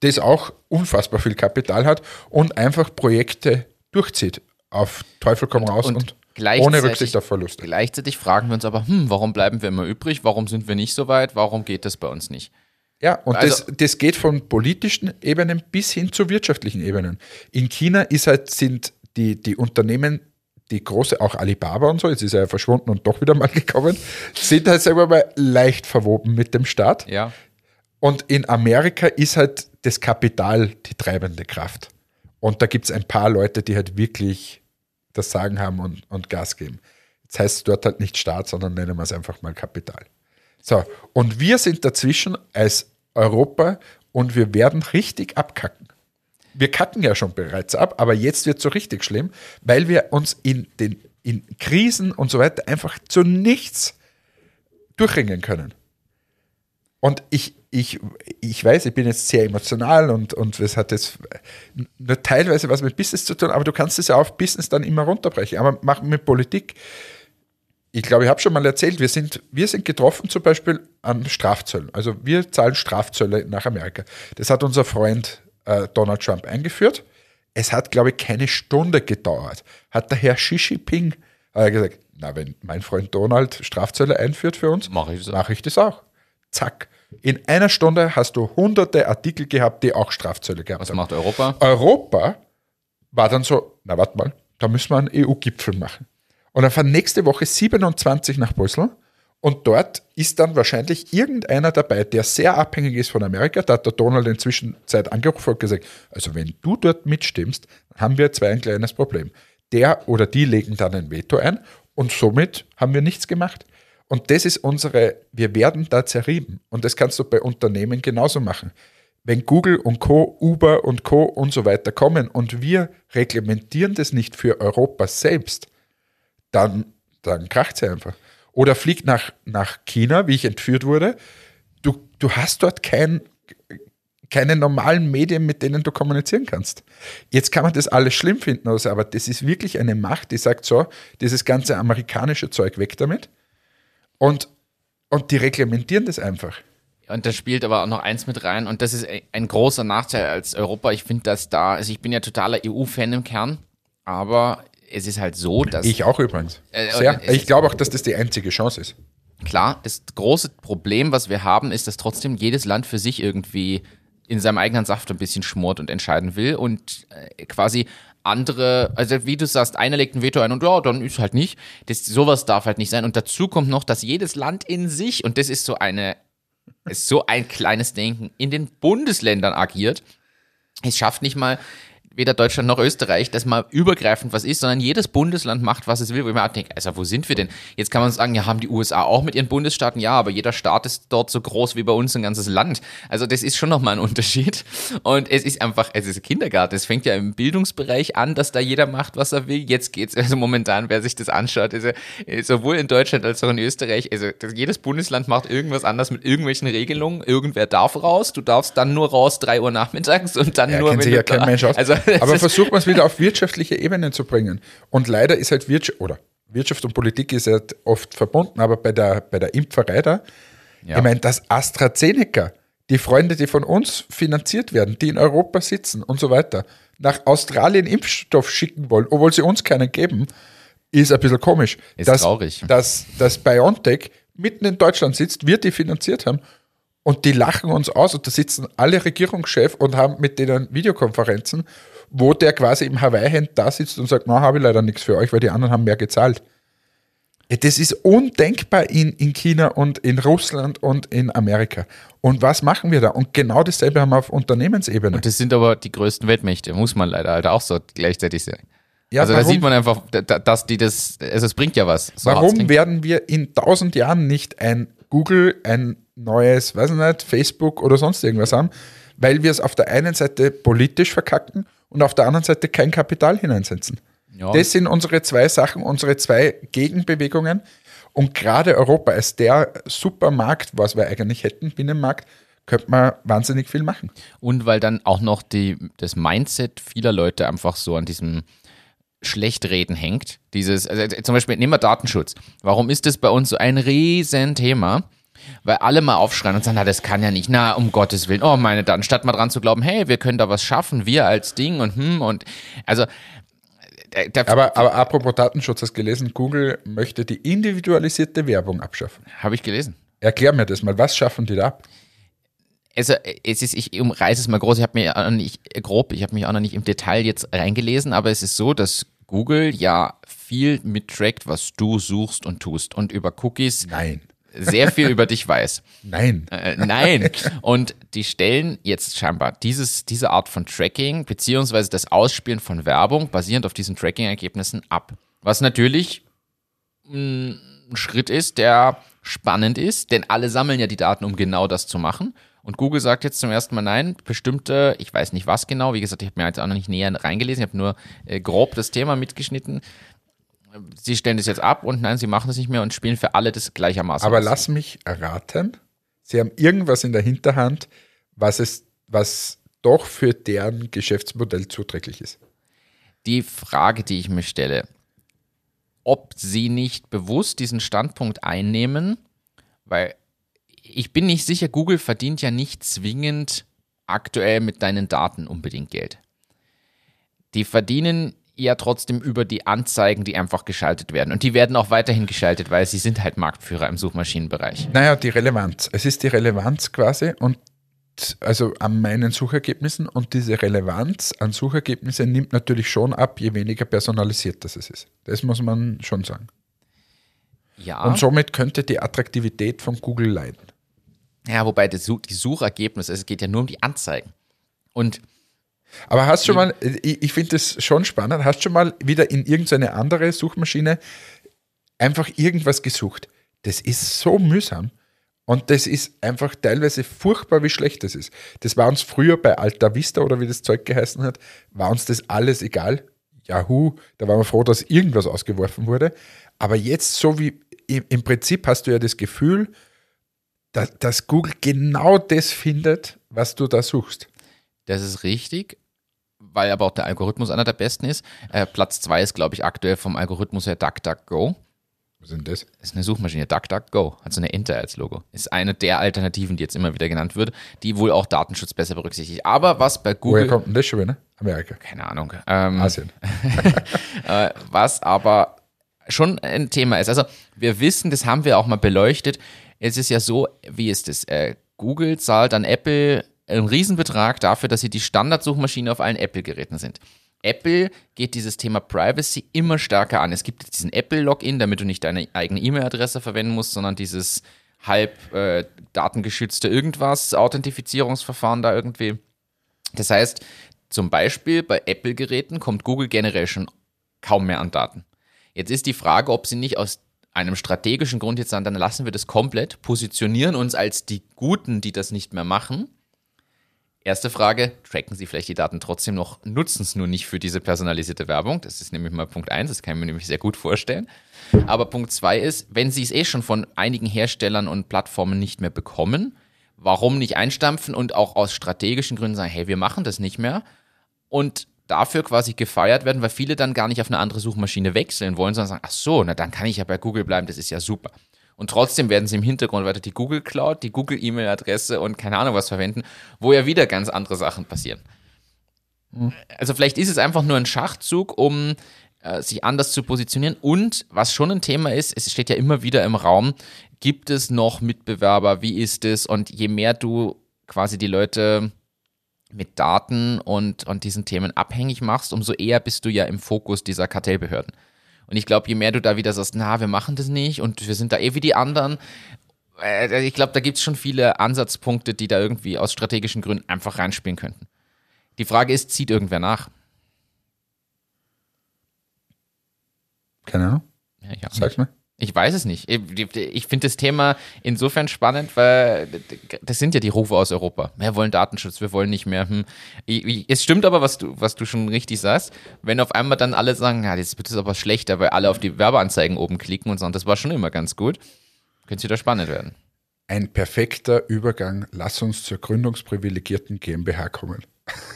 das auch unfassbar viel Kapital hat und einfach Projekte durchzieht. Auf Teufel komm raus und, ohne gleichzeitig- Rücksicht auf Verluste. Gleichzeitig fragen wir uns aber, hm, warum bleiben wir immer übrig? Warum sind wir nicht so weit? Warum geht das bei uns nicht? Ja, und Also- das, das geht von politischen Ebenen bis hin zu wirtschaftlichen Ebenen. In China ist halt, sind die, die Unternehmen, die große, auch Alibaba und so, jetzt ist er ja verschwunden und doch wieder mal *laughs* gekommen, sind halt selber mal leicht verwoben mit dem Staat. Ja. Und in Amerika ist halt das Kapital die treibende Kraft. Und da gibt es ein paar Leute, die halt wirklich das Sagen haben und, und Gas geben. Jetzt heißt dort halt nicht Staat, sondern nennen wir es einfach mal Kapital. So, und wir sind dazwischen als Europa und wir werden richtig abkacken. Wir kacken ja schon bereits ab, aber jetzt wird es so richtig schlimm, weil wir uns in den in Krisen und so weiter einfach zu nichts durchringen können. Und ich, ich, ich weiß, ich bin jetzt sehr emotional und, und es hat jetzt nur teilweise was mit Business zu tun, aber du kannst es ja auf Business dann immer runterbrechen. Aber machen mit Politik. ich glaube, ich habe schon mal erzählt, wir sind, wir sind getroffen zum Beispiel an Strafzöllen. Also wir zahlen Strafzölle nach Amerika. Das hat unser Freund äh, Donald Trump eingeführt. Es hat, glaube ich, keine Stunde gedauert. Hat der Herr Xi Jinping äh, gesagt, na, wenn mein Freund Donald Strafzölle einführt für uns, Mach ich das. mache ich das auch. Zack. In einer Stunde hast du hunderte Artikel gehabt, die auch Strafzölle gehabt Was haben. macht Europa? Europa war dann so, na warte mal, da müssen wir einen EU-Gipfel machen. Und dann fahren nächste Woche 27 nach Brüssel und dort ist dann wahrscheinlich irgendeiner dabei, der sehr abhängig ist von Amerika. Da hat der Donald inzwischen Zeit angerufen und gesagt, also wenn du dort mitstimmst, haben wir zwei ein kleines Problem. Der oder die legen dann ein Veto ein und somit haben wir nichts gemacht. Und das ist unsere, wir werden da zerrieben. Und das kannst du bei Unternehmen genauso machen wenn Google und Co., Uber und Co. und so weiter kommen und wir reglementieren das nicht für Europa selbst, dann, dann kracht sie einfach. Oder fliegt nach, nach China, wie ich entführt wurde. Du, du hast dort kein, keine normalen Medien, mit denen du kommunizieren kannst. Jetzt kann man das alles schlimm finden, also, aber das ist wirklich eine Macht, die sagt so, dieses ganze amerikanische Zeug weg damit. Und, und die reglementieren das einfach. Und da spielt aber auch noch eins mit rein und das ist ein großer Nachteil als Europa. Ich finde, dass da, also ich bin ja totaler EU-Fan im Kern, aber es ist halt so, dass Ich auch übrigens. Äh, Sehr. Ich glaube auch, dass das die einzige Chance ist. klar, das große Problem, was wir haben, ist, dass trotzdem jedes Land für sich irgendwie in seinem eigenen Saft ein bisschen schmort und entscheiden will und äh, quasi andere, also wie du sagst, einer legt ein Veto ein und ja, dann ist halt nicht. Das, sowas darf halt nicht sein. Und dazu kommt noch, dass jedes Land in sich, und das ist so eine, ist so ein kleines Denken, in den Bundesländern agiert. Es schafft nicht mal weder Deutschland noch Österreich, dass mal übergreifend was ist, sondern jedes Bundesland macht, was es will, wo ich mir auch denke, also wo sind wir denn? Jetzt kann man sagen, ja, haben die USA auch mit ihren Bundesstaaten? Ja, aber jeder Staat ist dort so groß wie bei uns ein ganzes Land. Also das ist schon nochmal ein *laughs* Unterschied. Und es ist einfach, es ist ein Kindergarten. Es fängt ja im Bildungsbereich an, dass da jeder macht, was er will. Jetzt geht's, also momentan, wer sich das anschaut, also äh, sowohl in Deutschland als auch in Österreich, also jedes Bundesland macht irgendwas anders mit irgendwelchen Regelungen. Irgendwer darf raus, du darfst dann nur raus drei Uhr nachmittags und dann Ja, nur, sich du ja kein da-. Also, *laughs* Aber versucht man es wieder auf wirtschaftliche Ebene zu bringen. Und leider ist halt Wirtschaft, oder Wirtschaft und Politik ist ja oft verbunden, aber bei der, bei der Impferei da, Ja. ich meine, dass AstraZeneca, die Freunde, die von uns finanziert werden, die in Europa sitzen und so weiter, nach Australien Impfstoff schicken wollen, obwohl sie uns keinen geben, ist ein bisschen komisch. Ist dass, traurig. Dass, dass BioNTech mitten in Deutschland sitzt, wir die finanziert haben und die lachen uns aus und da sitzen alle Regierungschefs und haben mit denen Videokonferenzen, wo der quasi im Hawaii-Hemd da sitzt und sagt, na, habe ich leider nichts für euch, weil die anderen haben mehr gezahlt. Das ist undenkbar in, in China und in Russland und in Amerika. Und was machen wir da? Und genau dasselbe haben wir auf Unternehmensebene. Das sind aber die größten Weltmächte, muss man leider halt auch so gleichzeitig sagen. Ja, also da warum- sieht man einfach, da- da- dass die das, also es bringt ja was. So Warum werden wir in tausend Jahren nicht ein Google, ein neues, weiß ich nicht, Facebook oder sonst irgendwas haben? Weil wir es auf der einen Seite politisch verkacken und auf der anderen Seite kein Kapital hineinsetzen. Ja. Das sind unsere zwei Sachen, unsere zwei Gegenbewegungen. Und gerade Europa als der Supermarkt, was wir eigentlich hätten, Binnenmarkt, könnte man wahnsinnig viel machen. Und weil dann auch noch die, das Mindset vieler Leute einfach so an diesem Schlechtreden hängt. Dieses, also zum Beispiel, nehmen wir Datenschutz. Warum ist das bei uns so ein Riesenthema? Weil alle mal aufschreien und sagen, na, das kann ja nicht, na, um Gottes Willen, oh meine Daten, statt mal dran zu glauben, hey, wir können da was schaffen, wir als Ding und hm und, also, äh, da, Aber, aber apropos Datenschutz, hast du gelesen, Google möchte die individualisierte Werbung abschaffen. habe ich gelesen. Erklär mir das mal, was schaffen die da ab? Also es ist, ich umreiße es mal groß, ich habe mir auch noch nicht grob, ich habe mich auch noch nicht im Detail jetzt reingelesen, aber es ist so, dass Google ja viel mittrackt, was du suchst und tust und über Cookies Nein. Sehr viel über dich weiß. *laughs* Nein. Äh, nein. Und die stellen jetzt scheinbar dieses, diese Art von Tracking beziehungsweise das Ausspielen von Werbung basierend auf diesen Tracking-Ergebnissen ab. Was natürlich mh, ein Schritt ist, der spannend ist, denn alle sammeln ja die Daten, um genau das zu machen. Und Google sagt jetzt zum ersten Mal nein, bestimmte, ich weiß nicht was genau, wie gesagt, ich habe mir jetzt auch noch nicht näher reingelesen, ich habe nur äh, grob das Thema mitgeschnitten. Sie stellen das jetzt ab und nein, sie machen das nicht mehr und spielen für alle das gleichermaßen. Aber aus. lass mich erraten, sie haben irgendwas in der Hinterhand, was es, was doch für deren Geschäftsmodell zuträglich ist. die Frage, die ich mir stelle, ob sie nicht bewusst diesen Standpunkt einnehmen, weil ich bin nicht sicher, Google verdient ja nicht zwingend aktuell mit deinen Daten unbedingt Geld. Die verdienen ja trotzdem über die Anzeigen, die einfach geschaltet werden. Und die werden auch weiterhin geschaltet, weil sie sind halt Marktführer im Suchmaschinenbereich. Naja, die Relevanz. Es ist die Relevanz quasi und also an meinen Suchergebnissen und diese Relevanz an Suchergebnissen nimmt natürlich schon ab, je weniger personalisiert das es ist. Das muss man schon sagen. Ja. Und somit könnte die Attraktivität von Google leiden. Ja, wobei die Suchergebnisse, es geht ja nur um die Anzeigen. Und aber hast du schon mal, ich, ich finde das schon spannend, hast du schon mal wieder in irgendeine andere Suchmaschine einfach irgendwas gesucht? Das ist so mühsam. Und das ist einfach teilweise furchtbar, wie schlecht das ist. Das war uns früher bei Alta Vista oder wie das Zeug geheißen hat, war uns das alles egal. Yahoo, da waren wir froh, dass irgendwas ausgeworfen wurde. Aber jetzt, so wie im Prinzip hast du ja das Gefühl, dass, dass Google genau das findet, was du da suchst. Das ist richtig, weil aber auch der Algorithmus einer der besten ist. Äh, Platz zwei ist, glaube ich, aktuell vom Algorithmus her DuckDuckGo. Was ist denn das? Das ist eine Suchmaschine, DuckDuckGo, hat so eine Enter als Logo. Ist eine der Alternativen, die jetzt immer wieder genannt wird, die wohl auch Datenschutz besser berücksichtigt. Aber was bei Google. Woher kommt denn das schon wieder? Amerika. Keine Ahnung. Ähm, Asien. *laughs* äh, was aber schon ein Thema ist. Also wir wissen, das haben wir auch mal beleuchtet. Es ist ja so, wie ist es? Äh, Google zahlt an Apple einen Riesenbetrag dafür, dass sie die Standardsuchmaschine auf allen Apple-Geräten sind. Apple geht dieses Thema Privacy immer stärker an. Es gibt jetzt diesen Apple-Login, damit du nicht deine eigene E-Mail-Adresse verwenden musst, sondern dieses halb äh, datengeschützte irgendwas, Authentifizierungsverfahren da irgendwie. Das heißt, zum Beispiel bei Apple-Geräten kommt Google generell schon kaum mehr an Daten. Jetzt ist die Frage, ob sie nicht aus einem strategischen Grund jetzt sagen, dann lassen wir das komplett, positionieren uns als die Guten, die das nicht mehr machen Erste Frage, tracken Sie vielleicht die Daten trotzdem noch, nutzen es nur nicht für diese personalisierte Werbung. Das ist nämlich mal Punkt eins. das kann ich mir nämlich sehr gut vorstellen. Aber Punkt zwei ist, wenn Sie es eh schon von einigen Herstellern und Plattformen nicht mehr bekommen, warum nicht einstampfen und auch aus strategischen Gründen sagen, hey, wir machen das nicht mehr und dafür quasi gefeiert werden, weil viele dann gar nicht auf eine andere Suchmaschine wechseln wollen, sondern sagen, ach so, na dann kann ich ja bei Google bleiben, das ist ja super. Und trotzdem werden sie im Hintergrund weiter die Google Cloud, die Google E-Mail-Adresse und keine Ahnung was verwenden, wo ja wieder ganz andere Sachen passieren. Also vielleicht ist es einfach nur ein Schachzug, um äh, sich anders zu positionieren. Und was schon ein Thema ist, es steht ja immer wieder im Raum, gibt es noch Mitbewerber, wie ist es? Und je mehr du quasi die Leute mit Daten und, und diesen Themen abhängig machst, umso eher bist du ja im Fokus dieser Kartellbehörden. Und ich glaube, je mehr du da wieder sagst, na, wir machen das nicht und wir sind da eh wie die anderen, äh, ich glaube, da gibt es schon viele Ansatzpunkte, die da irgendwie aus strategischen Gründen einfach reinspielen könnten. Die Frage ist, zieht irgendwer nach? Keine Ahnung. Ja, Sag's mir. Ich weiß es nicht. Ich finde das Thema insofern spannend, weil das sind ja die Rufe aus Europa. Wir wollen Datenschutz, wir wollen nicht mehr. Hm. Es stimmt aber, was du, was du schon richtig sagst. Wenn auf einmal dann alle sagen, ja, jetzt wird aber schlechter, weil alle auf die Werbeanzeigen oben klicken und sagen, das war schon immer ganz gut, könnte es wieder spannend werden. Ein perfekter Übergang. Lass uns zur gründungsprivilegierten GmbH kommen. *laughs*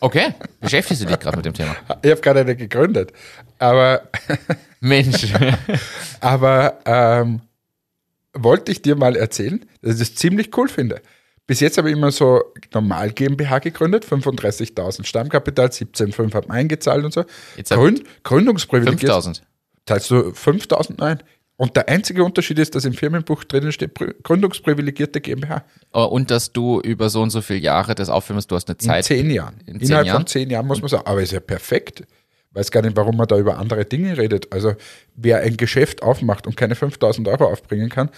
Okay, beschäftigst du dich gerade mit dem Thema? Ich habe gerade eine gegründet, aber Mensch. *laughs* aber ähm, wollte ich dir mal erzählen, dass ich das ziemlich cool finde. Bis jetzt habe ich immer so normal GmbH gegründet, 35.000 Stammkapital, 17,5 haben eingezahlt und so. Jetzt Gründ, Gründungsprivileg. 5000. Teilst du 5.000? Nein. Und der einzige Unterschied ist, dass im Firmenbuch drinnen steht, Pri- gründungsprivilegierte GmbH. Oh, Und dass du über so und so viele Jahre das aufführst, du hast eine In Zeit. zehn Jahren. in zehn Innerhalb Jahren? von zehn Jahren muss man sagen, aber ist ja perfekt. Weiß gar nicht, warum man da über andere Dinge redet. Also, wer ein Geschäft aufmacht und keine 5000 Euro aufbringen kann,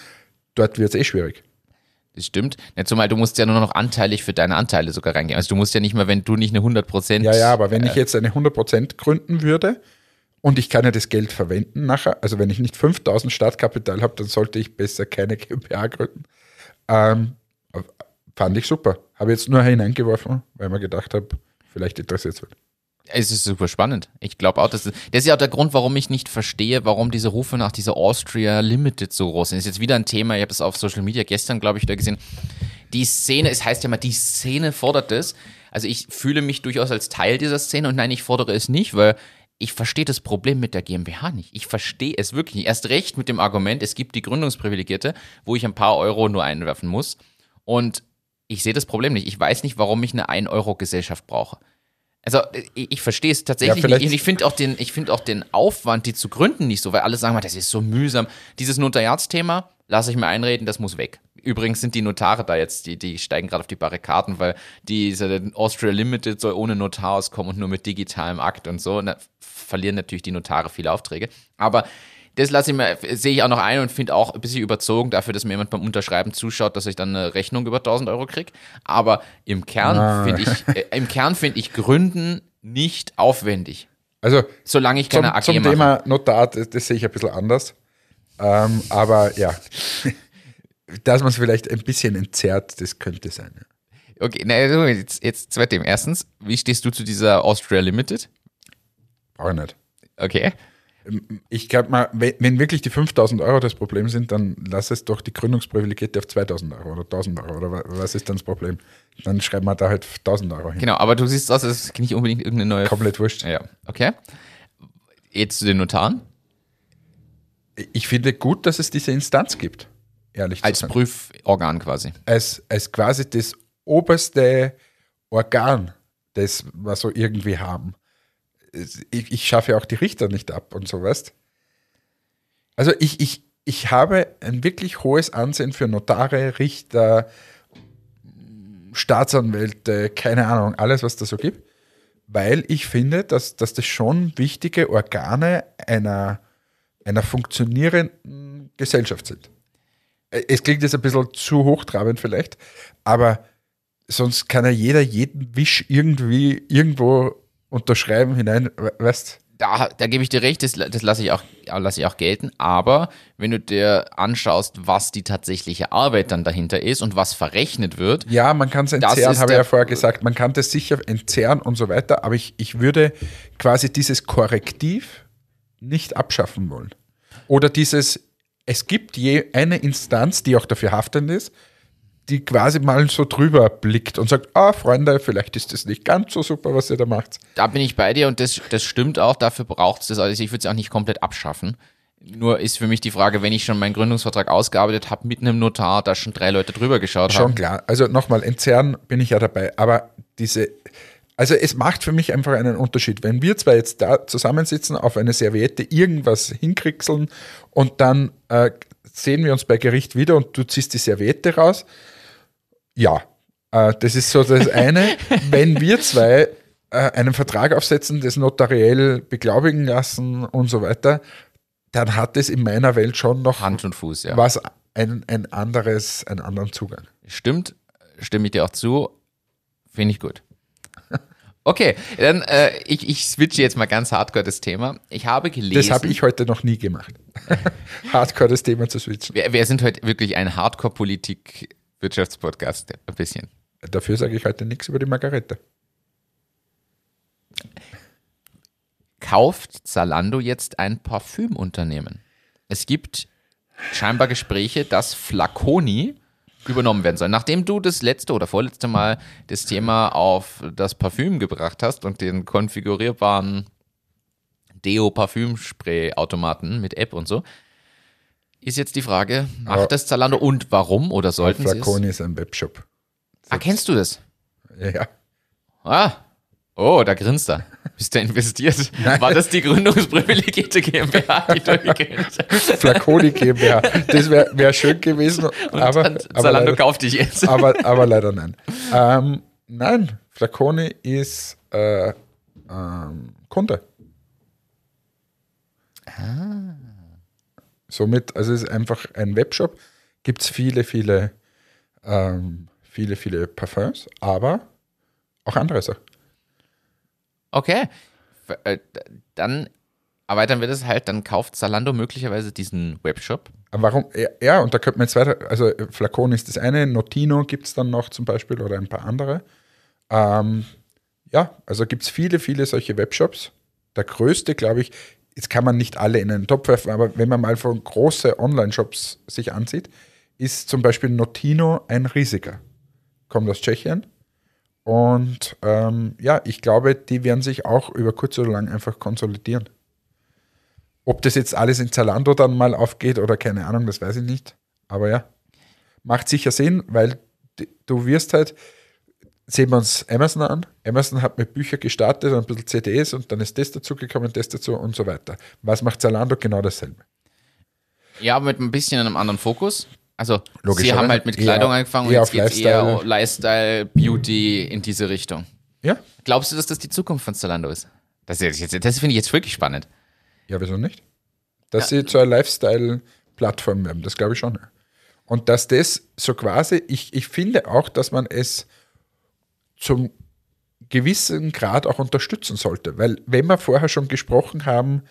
dort wird es eh schwierig. Das stimmt. Ja, zumal du musst ja nur noch anteilig für deine Anteile sogar reingehen. Also du musst ja nicht mehr, wenn du nicht eine 100 Prozent. Ja, ja, aber wenn ich jetzt eine 100% gründen würde und ich kann ja das Geld verwenden nachher, also wenn ich nicht 5000 Startkapital habe, dann sollte ich besser keine *laughs* GmbH gründen. Ähm, fand ich super. Habe jetzt nur hineingeworfen, weil ich mir gedacht habe, vielleicht interessiert es Es ist super spannend. Ich glaube auch, dass das, das ist ja auch der Grund, warum ich nicht verstehe, warum diese Rufe nach dieser Austria Limited so groß sind. Das ist jetzt wieder ein Thema, ich habe es auf Social Media gestern, glaube ich, da gesehen. Die Szene, es heißt ja mal, die Szene fordert es. Also ich fühle mich durchaus als Teil dieser Szene und nein, ich fordere es nicht, weil ich verstehe das Problem mit der GmbH nicht. Ich verstehe es wirklich nicht. Erst recht mit dem Argument, es gibt die Gründungsprivilegierte, wo ich ein paar Euro nur einwerfen muss. Und ich sehe das Problem nicht. Ich weiß nicht, warum ich eine 1-Euro-Gesellschaft brauche. Also ich, ich verstehe es tatsächlich Ja, nicht. Und ich finde auch, den, ich find auch den Aufwand, die zu gründen, nicht so, weil alle sagen mal, das ist so mühsam. Dieses Notariatsthema, lasse ich mir einreden, das muss weg. Übrigens sind die Notare da jetzt, die, die steigen gerade auf die Barrikaden, weil diese Austria Limited soll ohne Notar auskommen und nur mit digitalem Akt und so. Und da verlieren natürlich die Notare viele Aufträge. Aber das lasse ich mir, sehe ich auch noch ein und finde auch ein bisschen überzogen dafür, dass mir jemand beim Unterschreiben zuschaut, dass ich dann eine Rechnung über 1000 Euro kriege. Aber im Kern Ah. finde ich, *laughs* äh, im Kern finde ich Gründen nicht aufwendig. Also Solange ich zum, keine AG zum mache. Thema Notar, das, das sehe ich ein bisschen anders. Ähm, aber ja, *laughs* dass man es vielleicht ein bisschen entzerrt, das könnte sein. ja. Okay, na, also jetzt, jetzt zwei Themen. Erstens, wie stehst du zu dieser Austria Limited? Brauche ich nicht. Okay. Ich glaube mal, wenn, wirklich die 5000 Euro das Problem sind, dann lass es doch die Gründungsprivilegierte auf 2000 Euro oder 1000 Euro oder wa- was ist dann das Problem? Dann schreiben wir da halt 1000 Euro hin. Genau, aber du siehst aus, als ist nicht unbedingt irgendeine neue. Komplett wurscht. Ja, okay. Jetzt zu den Notaren. Ich finde gut, dass es diese Instanz gibt, ehrlich Als zu sein. Prüforgan quasi. Als, als quasi das oberste Organ, das wir so irgendwie haben. Ich, ich schaffe ja auch die Richter nicht ab und so, weißt Also ich, ich, ich habe ein wirklich hohes Ansehen für Notare, Richter, Staatsanwälte, keine Ahnung, alles, was da so gibt, weil ich finde, dass, dass das schon wichtige Organe einer, einer funktionierenden Gesellschaft sind. Äh, Es klingt jetzt ein bisschen zu hochtrabend vielleicht, aber sonst kann ja jeder jeden Wisch irgendwie irgendwo unterschreiben hinein, we- weißt Da, da gebe ich dir recht, das, das lasse ich, auch, lasse ich auch gelten. Aber wenn du dir anschaust, was die tatsächliche Arbeit dann dahinter ist und was verrechnet wird, Ja, man kann es entzerren, habe ich ja vorher gesagt. Man kann das sicher entzerren und so weiter, aber ich, ich würde quasi dieses Korrektiv nicht abschaffen wollen. Oder dieses, es gibt je eine Instanz, die auch dafür haftend ist, die quasi mal so drüber blickt und sagt, ah, Freunde, vielleicht ist das nicht ganz so super, was ihr da macht. da bin ich bei dir und das, das stimmt auch, dafür braucht es das. Also ich würde es auch nicht komplett abschaffen. Nur ist für mich die Frage, wenn ich schon meinen Gründungsvertrag ausgearbeitet habe mit einem Notar, da schon drei Leute drüber geschaut Schon haben. klar. Also nochmal, entzerren bin ich ja dabei. Aber diese, also es macht für mich einfach einen Unterschied. Wenn wir zwei jetzt da zusammensitzen, auf eine Serviette irgendwas hinkriegseln und dann äh, sehen wir uns bei Gericht wieder und du ziehst die Serviette raus. Ja, äh, das ist so das *laughs* eine. Wenn wir zwei äh, einen Vertrag aufsetzen, das notariell beglaubigen lassen und so weiter, dann hat es in meiner Welt schon noch Hand und Fuß, ja. was ein, ein anderes, einen anderen Zugang. Stimmt, stimme ich dir auch zu. Finde ich gut. Okay, dann äh, ich, ich switche jetzt mal ganz hardcore das Thema. Ich habe gelesen. Das habe ich heute noch nie gemacht. *laughs* Hardcore das Thema zu switchen. Wir, wir sind heute wirklich ein Hardcore-Politik-Wirtschaftspodcast. Ein bisschen. Dafür sage ich heute nichts über die Margarete. Kauft Zalando jetzt ein Parfümunternehmen? Es gibt scheinbar Gespräche, dass Flaconi übernommen werden soll. Nachdem du das letzte oder vorletzte Mal das Thema auf das Parfüm gebracht hast und den konfigurierbaren Deo-Parfümspray-Automaten mit App und so, ist jetzt die Frage, macht Aber- das Zalando und warum oder sollten sie es? Ist ein Webshop. Ah, kennst du das? Ja, ja. Ah, oh, da grinst er. Bist du investiert? War das die gründungsprivilegierte GmbH, die du gekriegt hast? Flaconi GmbH. Das wäre wär schön gewesen, aber, Und aber, Zalando leider, kauft dich jetzt. aber, aber leider nein. Ähm, nein, Flaconi ist äh, ähm, Kunde. Somit, also es ist einfach ein Webshop. Gibt es viele, viele, ähm, viele, viele Parfums, aber auch andere Sachen. Okay. Äh, Dann erweitern wir das halt, dann kauft Zalando möglicherweise diesen Webshop. Warum? Ja, Ja, und da könnte man jetzt weiter, also äh, Flacon ist das eine, Notino gibt es dann noch zum Beispiel oder ein paar andere. Ähm, ja, also gibt es viele, viele solche Webshops. Der größte, glaube ich, jetzt kann man nicht alle in einen Topf werfen, aber wenn man mal von große Online-Shops sich ansieht, ist zum Beispiel Notino ein riesiger. Kommt aus Tschechien Und ähm, ja, ich glaube, die werden sich auch über kurz oder lang einfach konsolidieren. Ob das jetzt alles in Zalando dann mal aufgeht oder keine Ahnung, das weiß ich nicht. Aber ja, macht sicher Sinn, weil du wirst halt, sehen wir uns Amazon an. Amazon hat mit Büchern gestartet, ein bisschen CDs und dann ist das dazugekommen, das dazu und so weiter. Was macht Zalando? Genau dasselbe. Ja, aber mit ein bisschen einem anderen Fokus. Also, sie haben halt mit Kleidung eher, angefangen und jetzt geht es eher Lifestyle, Beauty in diese Richtung. Ja. Glaubst du, dass das die Zukunft von Zalando ist? Das, das finde ich jetzt wirklich spannend. Ja, wieso nicht? Dass ja. sie zu einer Lifestyle-Plattform werden, das glaube ich schon. Und dass das so quasi, ich, ich finde auch, dass man es zum gewissen Grad auch unterstützen sollte. Weil wenn wir vorher schon gesprochen haben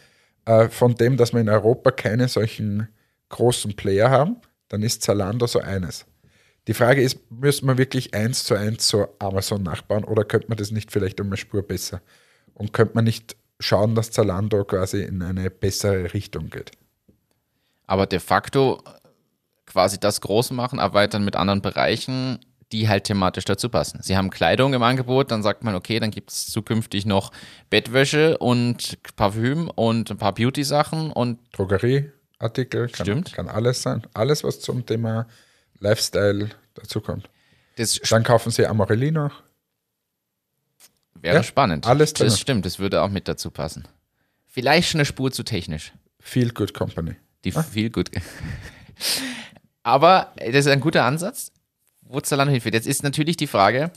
äh, von dem, dass wir in Europa keine solchen großen Player haben, dann ist Zalando so eines. Die Frage ist, müssen wir wirklich eins zu eins so Amazon nachbauen oder könnte man das nicht vielleicht um eine Spur besser? Und könnte man nicht schauen, dass Zalando quasi in eine bessere Richtung geht? Aber de facto quasi das groß machen, erweitern mit anderen Bereichen, die halt thematisch dazu passen. Sie haben Kleidung im Angebot, dann sagt man, okay, dann gibt es zukünftig noch Bettwäsche und Parfüm und ein paar Beauty-Sachen und Drogerie. Artikel, kann, Stimmt. kann alles sein. Alles, was zum Thema Lifestyle dazukommt. Das Dann kaufen sie Amorelli noch. Wäre ja, spannend. Alles drin. Das stimmt, das würde auch mit dazu passen. Vielleicht schon eine Spur zu technisch. Feel Good Company. Die ah. Feel Good. *laughs* Aber das ist ein guter Ansatz. Wo Zalando hilft. Jetzt ist natürlich die Frage,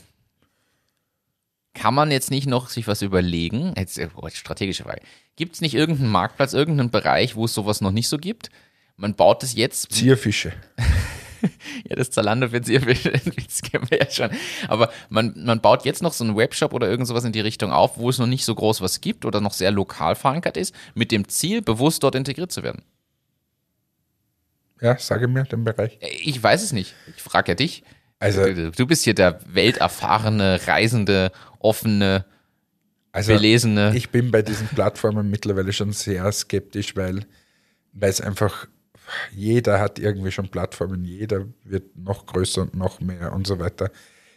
kann man jetzt nicht noch sich was überlegen? Jetzt, oh, strategische Frage. Gibt es nicht irgendeinen Marktplatz, irgendeinen Bereich, wo es sowas noch nicht so gibt? Man baut es jetzt. Zierfische. *laughs* ja, das Zalando für Zierfische, *laughs* das kennen wir ja schon. Aber man, man baut jetzt noch so einen Webshop oder irgend sowas in die Richtung auf, wo es noch nicht so groß was gibt oder noch sehr lokal verankert ist, mit dem Ziel, bewusst dort integriert zu werden. Ja, sage mir den Bereich. Ich weiß es nicht. Ich frage ja dich. Also, du bist hier der welterfahrene, reisende, offene, also belesene. Ich bin bei diesen Plattformen mittlerweile schon sehr skeptisch, weil, weil es einfach, jeder hat irgendwie schon Plattformen, jeder wird noch größer und noch mehr und so weiter.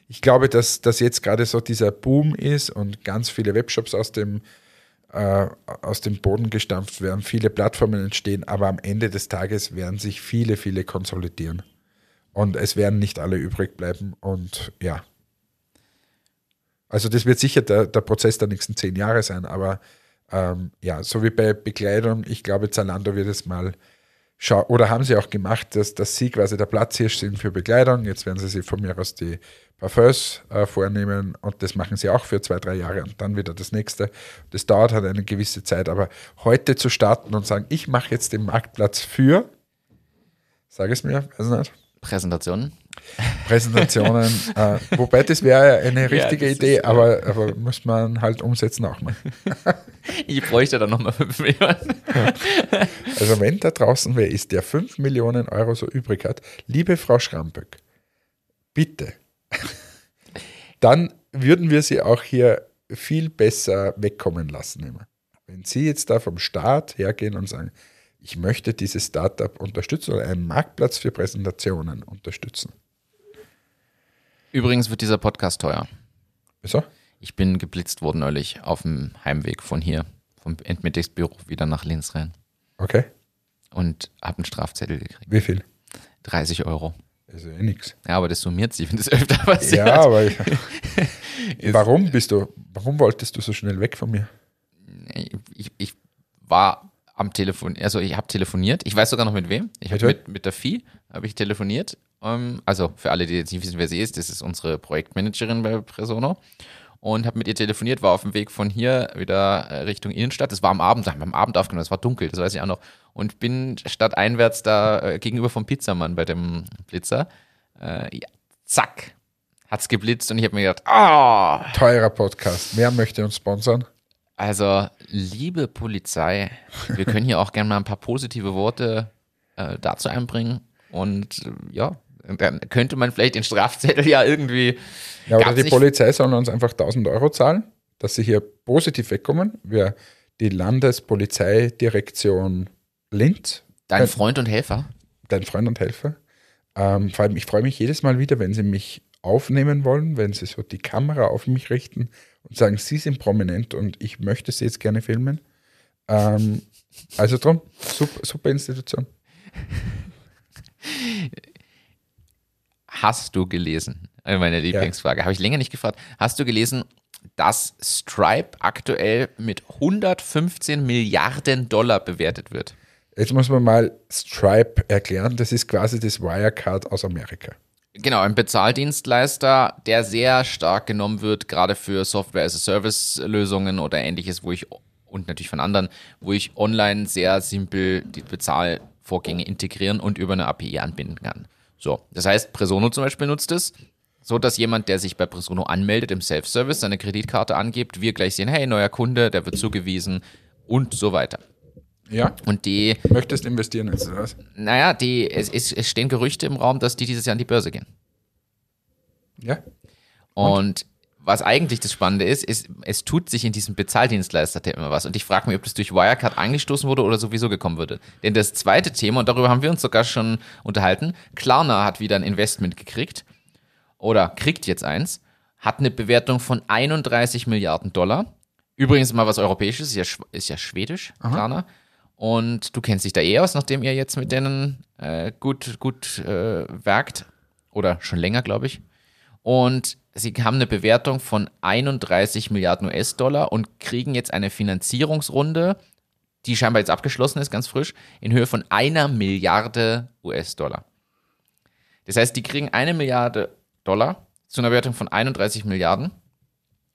Ich glaube, dass, dass jetzt gerade so dieser Boom ist und ganz viele Webshops aus dem, äh, aus dem Boden gestampft werden, viele Plattformen entstehen, aber am Ende des Tages werden sich viele, viele konsolidieren. Und es werden nicht alle übrig bleiben. Und ja, also das wird sicher der, der Prozess der nächsten zehn Jahre sein, aber ähm, ja, so wie bei Bekleidung, ich glaube, Zalando wird es mal schauen, oder haben sie auch gemacht, dass, dass sie quasi der Platzhirsch sind für Bekleidung. Jetzt werden sie sich von mir aus die Parfums äh, vornehmen und das machen sie auch für zwei, drei Jahre und dann wieder das nächste. Das dauert halt eine gewisse Zeit, aber heute zu starten und sagen, ich mache jetzt den Marktplatz für, sag es mir, weiß nicht. Präsentationen. Präsentationen. äh, wobei das wäre eine *laughs* richtige ja, Idee, ist, aber, aber muss man halt umsetzen auch mal. *laughs* ich bräuchte da nochmal 5 Millionen. *laughs* also wenn da draußen wer ist, der 5 Millionen Euro so übrig hat, liebe Frau Schramböck, bitte, dann würden wir sie auch hier viel besser wegkommen lassen. Immer. Wenn Sie jetzt da vom Staat hergehen und sagen, ich möchte dieses Startup unterstützen oder einen Marktplatz für Präsentationen unterstützen. Übrigens wird dieser Podcast teuer. Wieso? Ich bin geblitzt worden neulich auf dem Heimweg von hier, vom Endmittagsbüro wieder nach Linz rein. Okay. Und habe einen Strafzettel gekriegt. Wie viel? 30 Euro. Das ist eh nichts. Ja, aber das summiert sich, wenn das öfter passiert. Ja, aber *laughs* warum bist du, warum wolltest du so schnell weg von mir? Ich, ich war am Telefon, also ich habe telefoniert. Ich weiß sogar noch mit wem. Ich habe mit, mit der Vieh habe ich telefoniert. Um, ähm, also für alle, die jetzt nicht wissen, wer sie ist, das ist unsere Projektmanagerin bei Presono. Und habe mit ihr telefoniert, war auf dem Weg von hier wieder äh, Richtung Innenstadt. Das war am Abend, haben wir am Abend aufgenommen, es war dunkel, das weiß ich auch noch. Und bin stadteinwärts da äh, gegenüber vom Pizzamann bei dem Blitzer. Äh, ja, zack, hat's geblitzt und ich habe mir gedacht, ah! Oh! Teurer Podcast. Wer möchte uns sponsern? Also, liebe Polizei, wir können hier auch gerne mal ein paar positive Worte äh, dazu einbringen. Und äh, ja, dann könnte man vielleicht den Strafzettel ja irgendwie. Ja, oder die Polizei soll uns einfach 1000 Euro zahlen, dass sie hier positiv wegkommen. Wir, die Landespolizeidirektion Linz. Dein Freund und Helfer? Dein Freund und Helfer. Ähm, vor allem, ich freue mich jedes Mal wieder, wenn sie mich aufnehmen wollen, wenn sie so die Kamera auf mich richten und sagen, sie sind prominent und ich möchte sie jetzt gerne filmen. Ähm, also drum, super, super Institution. Hast du gelesen? Meine Lieblingsfrage. Habe ich länger nicht gefragt. Hast du gelesen, dass Stripe aktuell mit 115 Milliarden Dollar bewertet wird? Jetzt muss man mal Stripe erklären. Das ist quasi das Wirecard aus Amerika. Genau, ein Bezahldienstleister, der sehr stark genommen wird, gerade für Software-as-a-Service-Lösungen oder ähnliches, wo ich, und natürlich von anderen, wo ich online sehr simpel die Bezahlvorgänge integrieren und über eine API anbinden kann. So, das heißt, Presono zum Beispiel nutzt es, so dass jemand, der sich bei Presono anmeldet im Self-Service, seine Kreditkarte angibt, wir gleich sehen, hey, neuer Kunde, der wird zugewiesen und so weiter. Ja. Und die, Möchtest investieren jetzt, oder was? naja, die, es, es, es stehen Gerüchte im Raum, dass die dieses Jahr an die Börse gehen. Ja. Und was eigentlich das Spannende ist, ist, es tut sich in diesem Bezahldienstleister-Thema was. Und ich frage mich, ob das durch Wirecard angestoßen wurde oder sowieso gekommen würde. Denn das zweite Thema, und darüber haben wir uns sogar schon unterhalten, Klarna hat wieder ein Investment gekriegt oder kriegt jetzt eins, hat eine Bewertung von 31 Milliarden Dollar. Übrigens mal was Europäisches, ist ja, ist ja schwedisch, Klarna. Und du kennst dich da eh aus, nachdem ihr jetzt mit denen äh, gut, gut äh, werkt. Oder schon länger, glaube ich. Und sie haben eine Bewertung von 31 Milliarden US-Dollar und kriegen jetzt eine Finanzierungsrunde, die scheinbar jetzt abgeschlossen ist, ganz frisch, in Höhe von einer Milliarde US-Dollar. Das heißt, die kriegen eine Milliarde Dollar zu einer Bewertung von 31 Milliarden.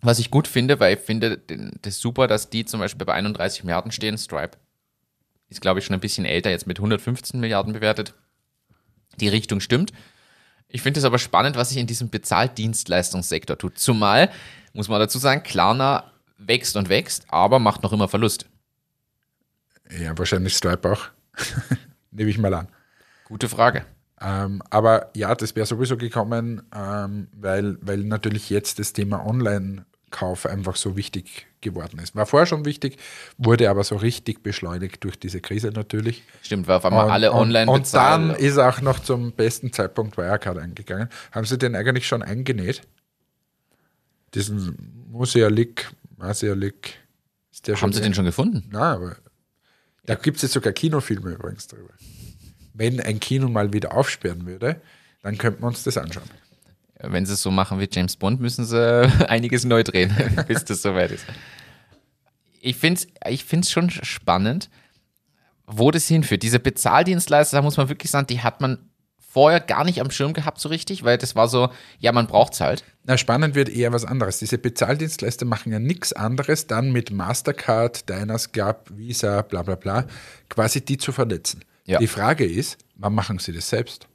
Was ich gut finde, weil ich finde das super, dass die zum Beispiel bei 31 Milliarden stehen. Stripe ist, glaube ich, schon ein bisschen älter, jetzt mit 115 Milliarden bewertet. Die Richtung stimmt. Ich finde es aber spannend, was sich in diesem Bezahldienstleistungssektor tut. Zumal, muss man dazu sagen, Klarna wächst und wächst, aber macht noch immer Verlust. Ja, wahrscheinlich Stripe auch. *laughs* Nehme ich mal an. Gute Frage. Ähm, aber ja, das wäre sowieso gekommen, ähm, weil, weil natürlich jetzt das Thema Online-Kauf einfach so wichtig geworden ist. War vorher schon wichtig, wurde aber so richtig beschleunigt durch diese Krise natürlich. Stimmt, weil auf einmal alle online und, und dann ist auch noch zum besten Zeitpunkt Wirecard eingegangen. Haben Sie den eigentlich schon eingenäht? Diesen Musealik, Musealik, ist der Haben sie den schon gefunden? na, aber da gibt es jetzt sogar Kinofilme übrigens drüber. Wenn ein Kino mal wieder aufsperren würde, dann könnten wir uns das anschauen. Wenn sie es so machen wie James Bond, müssen sie *laughs* einiges neu drehen, *laughs* bis das soweit ist. Ich finde es ich find's schon spannend, wo das hinführt. Diese Bezahldienstleister, da muss man wirklich sagen, die hat man vorher gar nicht am Schirm gehabt so richtig, weil das war so, ja, man braucht es halt. Na, spannend wird eher was anderes. Diese Bezahldienstleister machen ja nichts anderes, dann mit Mastercard, Diners Club, Visa, bla bla bla, quasi die zu vernetzen. Ja. Die Frage ist, wann machen sie das selbst?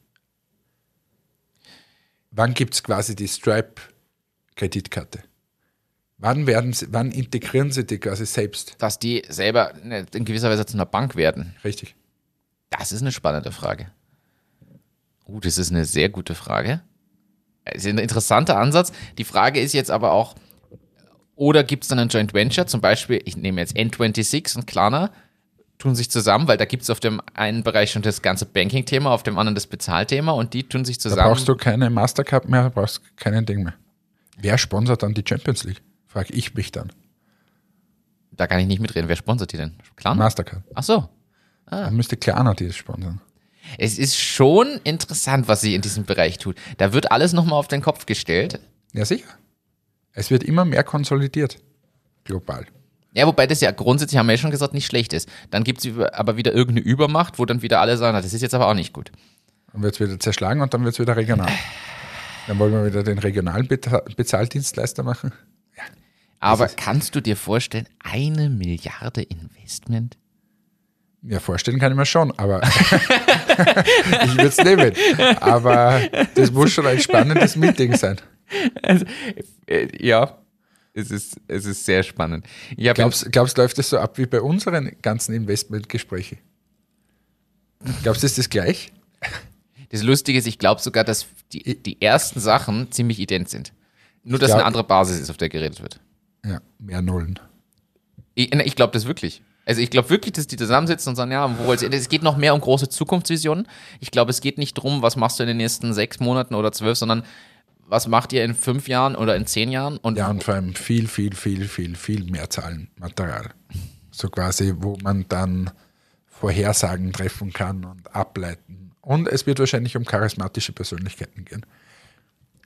Wann gibt es quasi die Stripe-Kreditkarte? Wann, werden sie, wann integrieren sie die quasi selbst? Dass die selber ne, in gewisser Weise zu einer Bank werden. Richtig. Das ist eine spannende Frage. Uh, das ist eine sehr gute Frage. Es ist ein interessanter Ansatz. Die Frage ist jetzt aber auch, oder gibt es dann ein Joint Venture? Zum Beispiel, ich nehme jetzt N26 und Klarna, tun sich zusammen, weil da gibt es auf dem einen Bereich schon das ganze Banking-Thema, auf dem anderen das Bezahlthema und die tun sich Da zusammen. brauchst du keine Mastercard mehr, brauchst kein Ding mehr. Wer sponsert dann die Champions League? Frage ich mich dann. da kann ich nicht mitreden. Wer sponsert die denn? Klarna? Mastercard. Ach so. Dann müsste Klarna die sponsern. Es ist schon interessant, was sie in diesem Bereich tut. Da wird alles nochmal auf den Kopf gestellt. Ja, sicher. Es wird immer mehr konsolidiert. Global. Ja, wobei das ja grundsätzlich, haben wir ja schon gesagt, nicht schlecht ist. Dann gibt es aber wieder irgendeine Übermacht, wo dann wieder alle sagen, na, das ist jetzt aber auch nicht gut. Dann wird es wieder zerschlagen und dann wird es wieder regional. Dann wollen wir wieder den regionalen Bezahldienstleister machen. Aber ist- kannst du dir vorstellen, eine Milliarde Investment? Ja, vorstellen kann ich mir schon, aber *laughs* ich würde es nehmen. Aber das muss schon ein spannendes Meeting sein. Äh, ja, es ist, es ist sehr spannend. Ich Glaubst glaubst, läuft das so ab wie bei unseren ganzen Investmentgesprächen? Glaubst du, ist das gleich? das Lustige ist, ich glaube sogar, dass die, die ersten Sachen ziemlich ident sind. Nur, dass glaub- eine andere Basis ist, auf der geredet wird. Ja, mehr Nullen. Ich, ich glaube das wirklich. Also ich glaube wirklich, dass die zusammensitzen und sagen, ja, wo wollt ihr? Es geht noch mehr um große Zukunftsvisionen. Ich glaube, es geht nicht drum, was machst du in den nächsten sechs Monaten oder zwölf, sondern was macht ihr in fünf Jahren oder in zehn Jahren? Und ja, und vor allem viel, viel, viel, viel, viel mehr Zahlenmaterial. So quasi, wo man dann Vorhersagen treffen kann und ableiten. Und es wird wahrscheinlich um charismatische Persönlichkeiten gehen.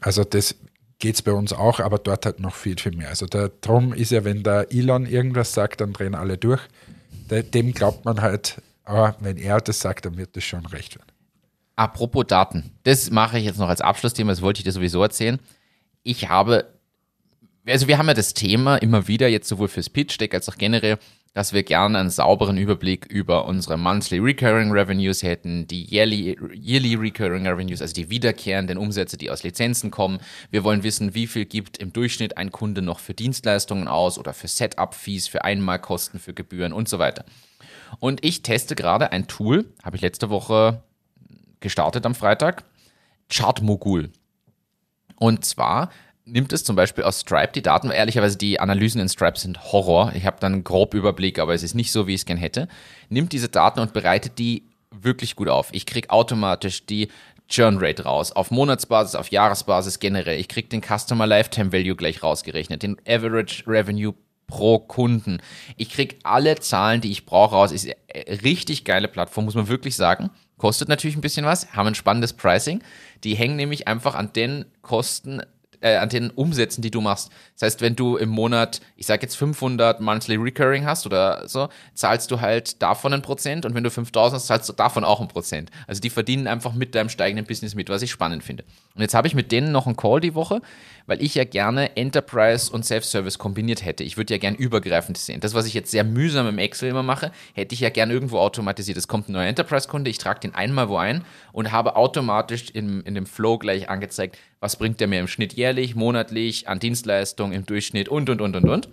Also das geht es bei uns auch, aber dort halt noch viel, viel mehr. Also darum ist ja, wenn der Elon irgendwas sagt, dann drehen alle durch. Dem glaubt man halt, aber wenn er das sagt, dann wird das schon recht werden. Apropos Daten, das mache ich jetzt noch als Abschlussthema, das wollte ich dir sowieso erzählen. Ich habe, also wir haben ja das Thema immer wieder, jetzt sowohl fürs Pitch Deck als auch generell, dass wir gerne einen sauberen Überblick über unsere Monthly Recurring Revenues hätten, die Yearly, Yearly Recurring Revenues, also die wiederkehrenden Umsätze, die aus Lizenzen kommen. Wir wollen wissen, wie viel gibt im Durchschnitt ein Kunde noch für Dienstleistungen aus oder für Setup-Fees, für Einmalkosten, für Gebühren und so weiter. Und ich teste gerade ein Tool, habe ich letzte Woche gestartet am Freitag, Chartmogul. Und zwar nimmt es zum Beispiel aus Stripe die Daten, ehrlicherweise die Analysen in Stripe sind Horror. Ich habe dann einen grob Überblick, aber es ist nicht so, wie ich es gern hätte. Nimmt diese Daten und bereitet die wirklich gut auf. Ich kriege automatisch die Churn Rate raus, auf Monatsbasis, auf Jahresbasis generell. Ich kriege den Customer Lifetime Value gleich rausgerechnet, den Average Revenue pro Kunden. Ich kriege alle Zahlen, die ich brauche, raus. Ist eine richtig geile Plattform, muss man wirklich sagen. Kostet natürlich ein bisschen was, haben ein spannendes Pricing. Die hängen nämlich einfach an den Kosten äh, an den Umsätzen, die du machst. Das heißt, wenn du im Monat, ich sage jetzt 500 monthly recurring hast oder so, zahlst du halt davon ein Prozent und wenn du 5000 hast, zahlst du davon auch ein Prozent. Also die verdienen einfach mit deinem steigenden Business mit, was ich spannend finde. Und jetzt habe ich mit denen noch einen Call die Woche, weil ich ja gerne Enterprise und Self-Service kombiniert hätte. Ich würde ja gerne übergreifend sehen. Das, was ich jetzt sehr mühsam im Excel immer mache, hätte ich ja gerne irgendwo automatisiert. Es kommt ein neuer Enterprise-Kunde, ich trage den einmal wo ein und habe automatisch in, in dem Flow gleich angezeigt, was bringt der mir im Schnitt jährlich, monatlich, an Dienstleistungen im Durchschnitt und, und, und, und, und.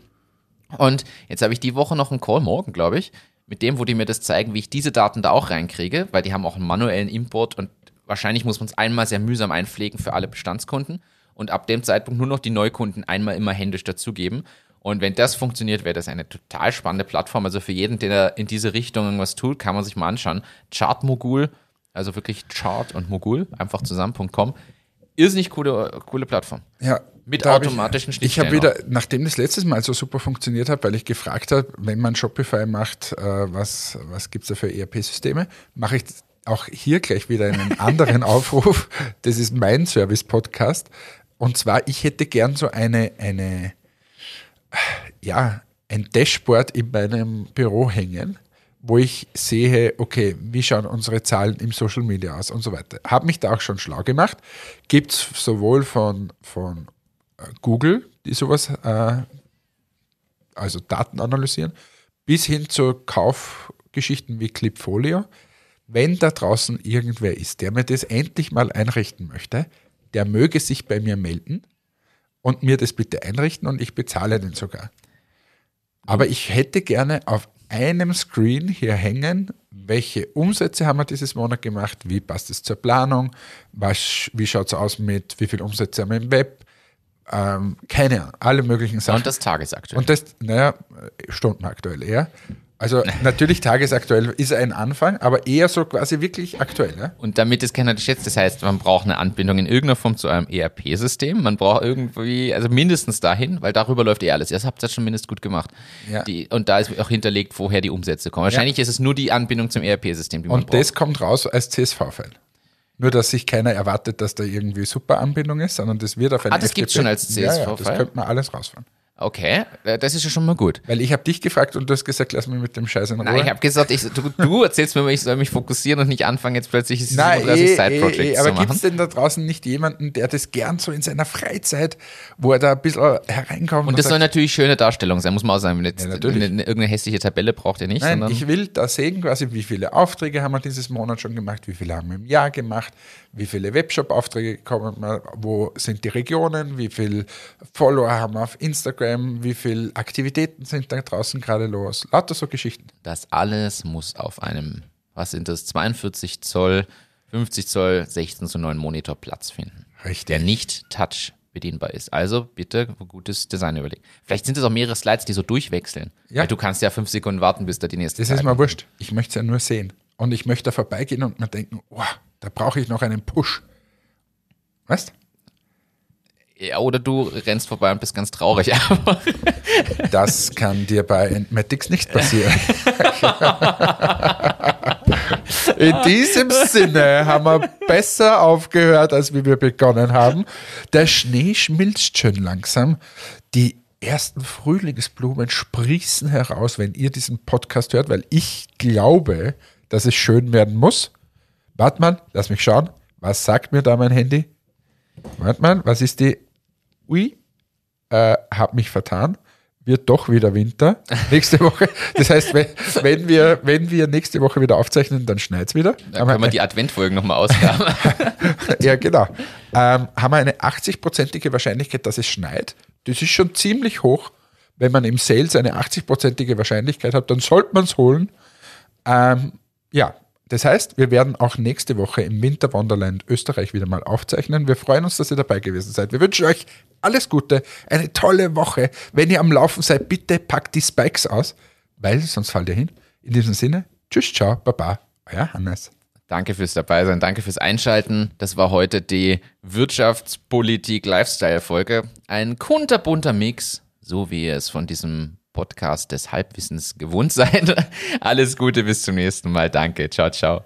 Und jetzt habe ich die Woche noch einen Call, morgen, glaube ich, mit dem, wo die mir das zeigen, wie ich diese Daten da auch reinkriege, weil die haben auch einen manuellen Import und wahrscheinlich muss man es einmal sehr mühsam einpflegen für alle Bestandskunden und ab dem Zeitpunkt nur noch die Neukunden einmal immer händisch dazugeben. Und wenn das funktioniert, wäre das eine total spannende Plattform. Also für jeden, der in diese Richtung irgendwas tut, kann man sich mal anschauen. Chartmogul, also wirklich Chart und Mogul, einfach zusammen.com. Irrsinnig coole, coole Plattform. Ja. Mit automatischen ich, Ich habe wieder, nachdem das letztes Mal so super funktioniert hat, weil ich gefragt habe, wenn man Shopify macht, äh, was, was gibt es da für ERP-Systeme, mache ich auch hier gleich wieder einen anderen *laughs* Aufruf. Das ist mein Service-Podcast. Und zwar, ich hätte gern so eine, eine, ja, ein Dashboard in meinem Büro hängen, wo ich sehe, okay, wie schauen unsere Zahlen im Social Media aus und so weiter. Habe mich da auch schon schlau gemacht. Gibt es sowohl von, von äh, Google, die sowas, äh, also Daten analysieren, bis hin zu Kaufgeschichten wie Clipfolio. Wenn da draußen irgendwer ist, der mir das endlich mal einrichten möchte, der möge sich bei mir melden und mir das bitte einrichten und ich bezahle den sogar. Aber ich hätte gerne auf einem Screen hier hängen, welche Umsätze haben wir dieses Monat gemacht, wie passt es zur Planung, was, wie schaut es aus mit, wie viele Umsätze haben wir im Web, ähm, keine Ahnung, alle möglichen Sachen. Und das tagesaktuell. Und das, naja, stundenaktuell eher. Also *laughs* natürlich tagesaktuell ist ein Anfang, aber eher so quasi wirklich aktuell. Ne? Und damit es keiner schätzt, das heißt, man braucht eine Anbindung in irgendeiner Form zu einem ERP-System. Man braucht irgendwie, also mindestens dahin, weil darüber läuft eh alles. Ihr habt das schon mindestens gut gemacht. Ja. Die, und da ist auch hinterlegt, woher die Umsätze kommen. Wahrscheinlich ja. ist es nur die Anbindung zum ERP-System, die man Und braucht. das kommt raus als CSV-File. Nur, dass sich keiner erwartet, dass da irgendwie super Anbindung ist, sondern das wird auf eine Ah, das gibt es schon als CSV-File? Ja, ja, das könnte man alles rausfahren. Okay, äh, das ist ja schon mal gut. Weil ich habe dich gefragt und du hast gesagt, lass mich mit dem Scheiß in Ruhe. Nein, ich habe gesagt, ich, du, du, erzählst mir, ich soll mich fokussieren und nicht anfangen, jetzt plötzlich 37 eh, Side-Projects eh, eh, Aber gibt es denn da draußen nicht jemanden, der das gern so in seiner Freizeit, wo er da ein bisschen hereinkommt? Und das und soll natürlich schöne Darstellung sein, muss man auch sagen. Jetzt ja, natürlich. Eine, irgendeine hässliche Tabelle braucht ihr nicht. Nein, ich will da sehen quasi, wie viele Aufträge haben wir dieses Monat schon gemacht, wie viele haben wir im Jahr gemacht, wie viele Webshop-Aufträge kommen wo sind die Regionen, wie viele Follower haben wir auf Instagram, wie viele Aktivitäten sind da draußen gerade los. Lauter so Geschichten. Das alles muss auf einem, was sind das, 42 Zoll, 50 Zoll, 16 zu 9 Monitor Platz finden. Richtig. Der nicht touch bedienbar ist. Also bitte gutes Design überlegen. Vielleicht sind es auch mehrere Slides, die so durchwechseln. Ja. Weil du kannst ja fünf Sekunden warten, bis da die nächste Das ist mir wurscht. Ich möchte es ja nur sehen. Und ich möchte da vorbeigehen und mir denken, oh, da brauche ich noch einen Push. Weißt? Ja, oder du rennst vorbei und bist ganz traurig. *laughs* das kann dir bei Entmatics nicht passieren. *laughs* In diesem Sinne haben wir besser aufgehört, als wie wir begonnen haben. Der Schnee schmilzt schön langsam. Die ersten Frühlingsblumen sprießen heraus, wenn ihr diesen Podcast hört, weil ich glaube, dass es schön werden muss. Warte mal, lass mich schauen. Was sagt mir da mein Handy? Warte mal, was ist die? Ui, äh, hab mich vertan. Wird doch wieder Winter nächste *laughs* Woche. Das heißt, wenn, wenn, wir, wenn wir nächste Woche wieder aufzeichnen, dann schneit es wieder. Dann können wir die Adventfolgen nochmal ausgaben. *laughs* ja, genau. Ähm, haben wir eine 80-prozentige Wahrscheinlichkeit, dass es schneit. Das ist schon ziemlich hoch. Wenn man im Sales eine 80-prozentige Wahrscheinlichkeit hat, dann sollte man es holen. Ähm, ja, das heißt, wir werden auch nächste Woche im Winter Wonderland Österreich wieder mal aufzeichnen. Wir freuen uns, dass ihr dabei gewesen seid. Wir wünschen euch alles Gute, eine tolle Woche. Wenn ihr am Laufen seid, bitte packt die Spikes aus, weil sonst fallt ihr hin. In diesem Sinne, tschüss, ciao, baba, euer Hannes. Danke fürs Dabeisein, danke fürs Einschalten. Das war heute die Wirtschaftspolitik-Lifestyle-Folge. Ein kunterbunter Mix, so wie ihr es von diesem Podcast des Halbwissens gewohnt seid. *laughs* Alles Gute, bis zum nächsten Mal. Danke. Ciao, ciao.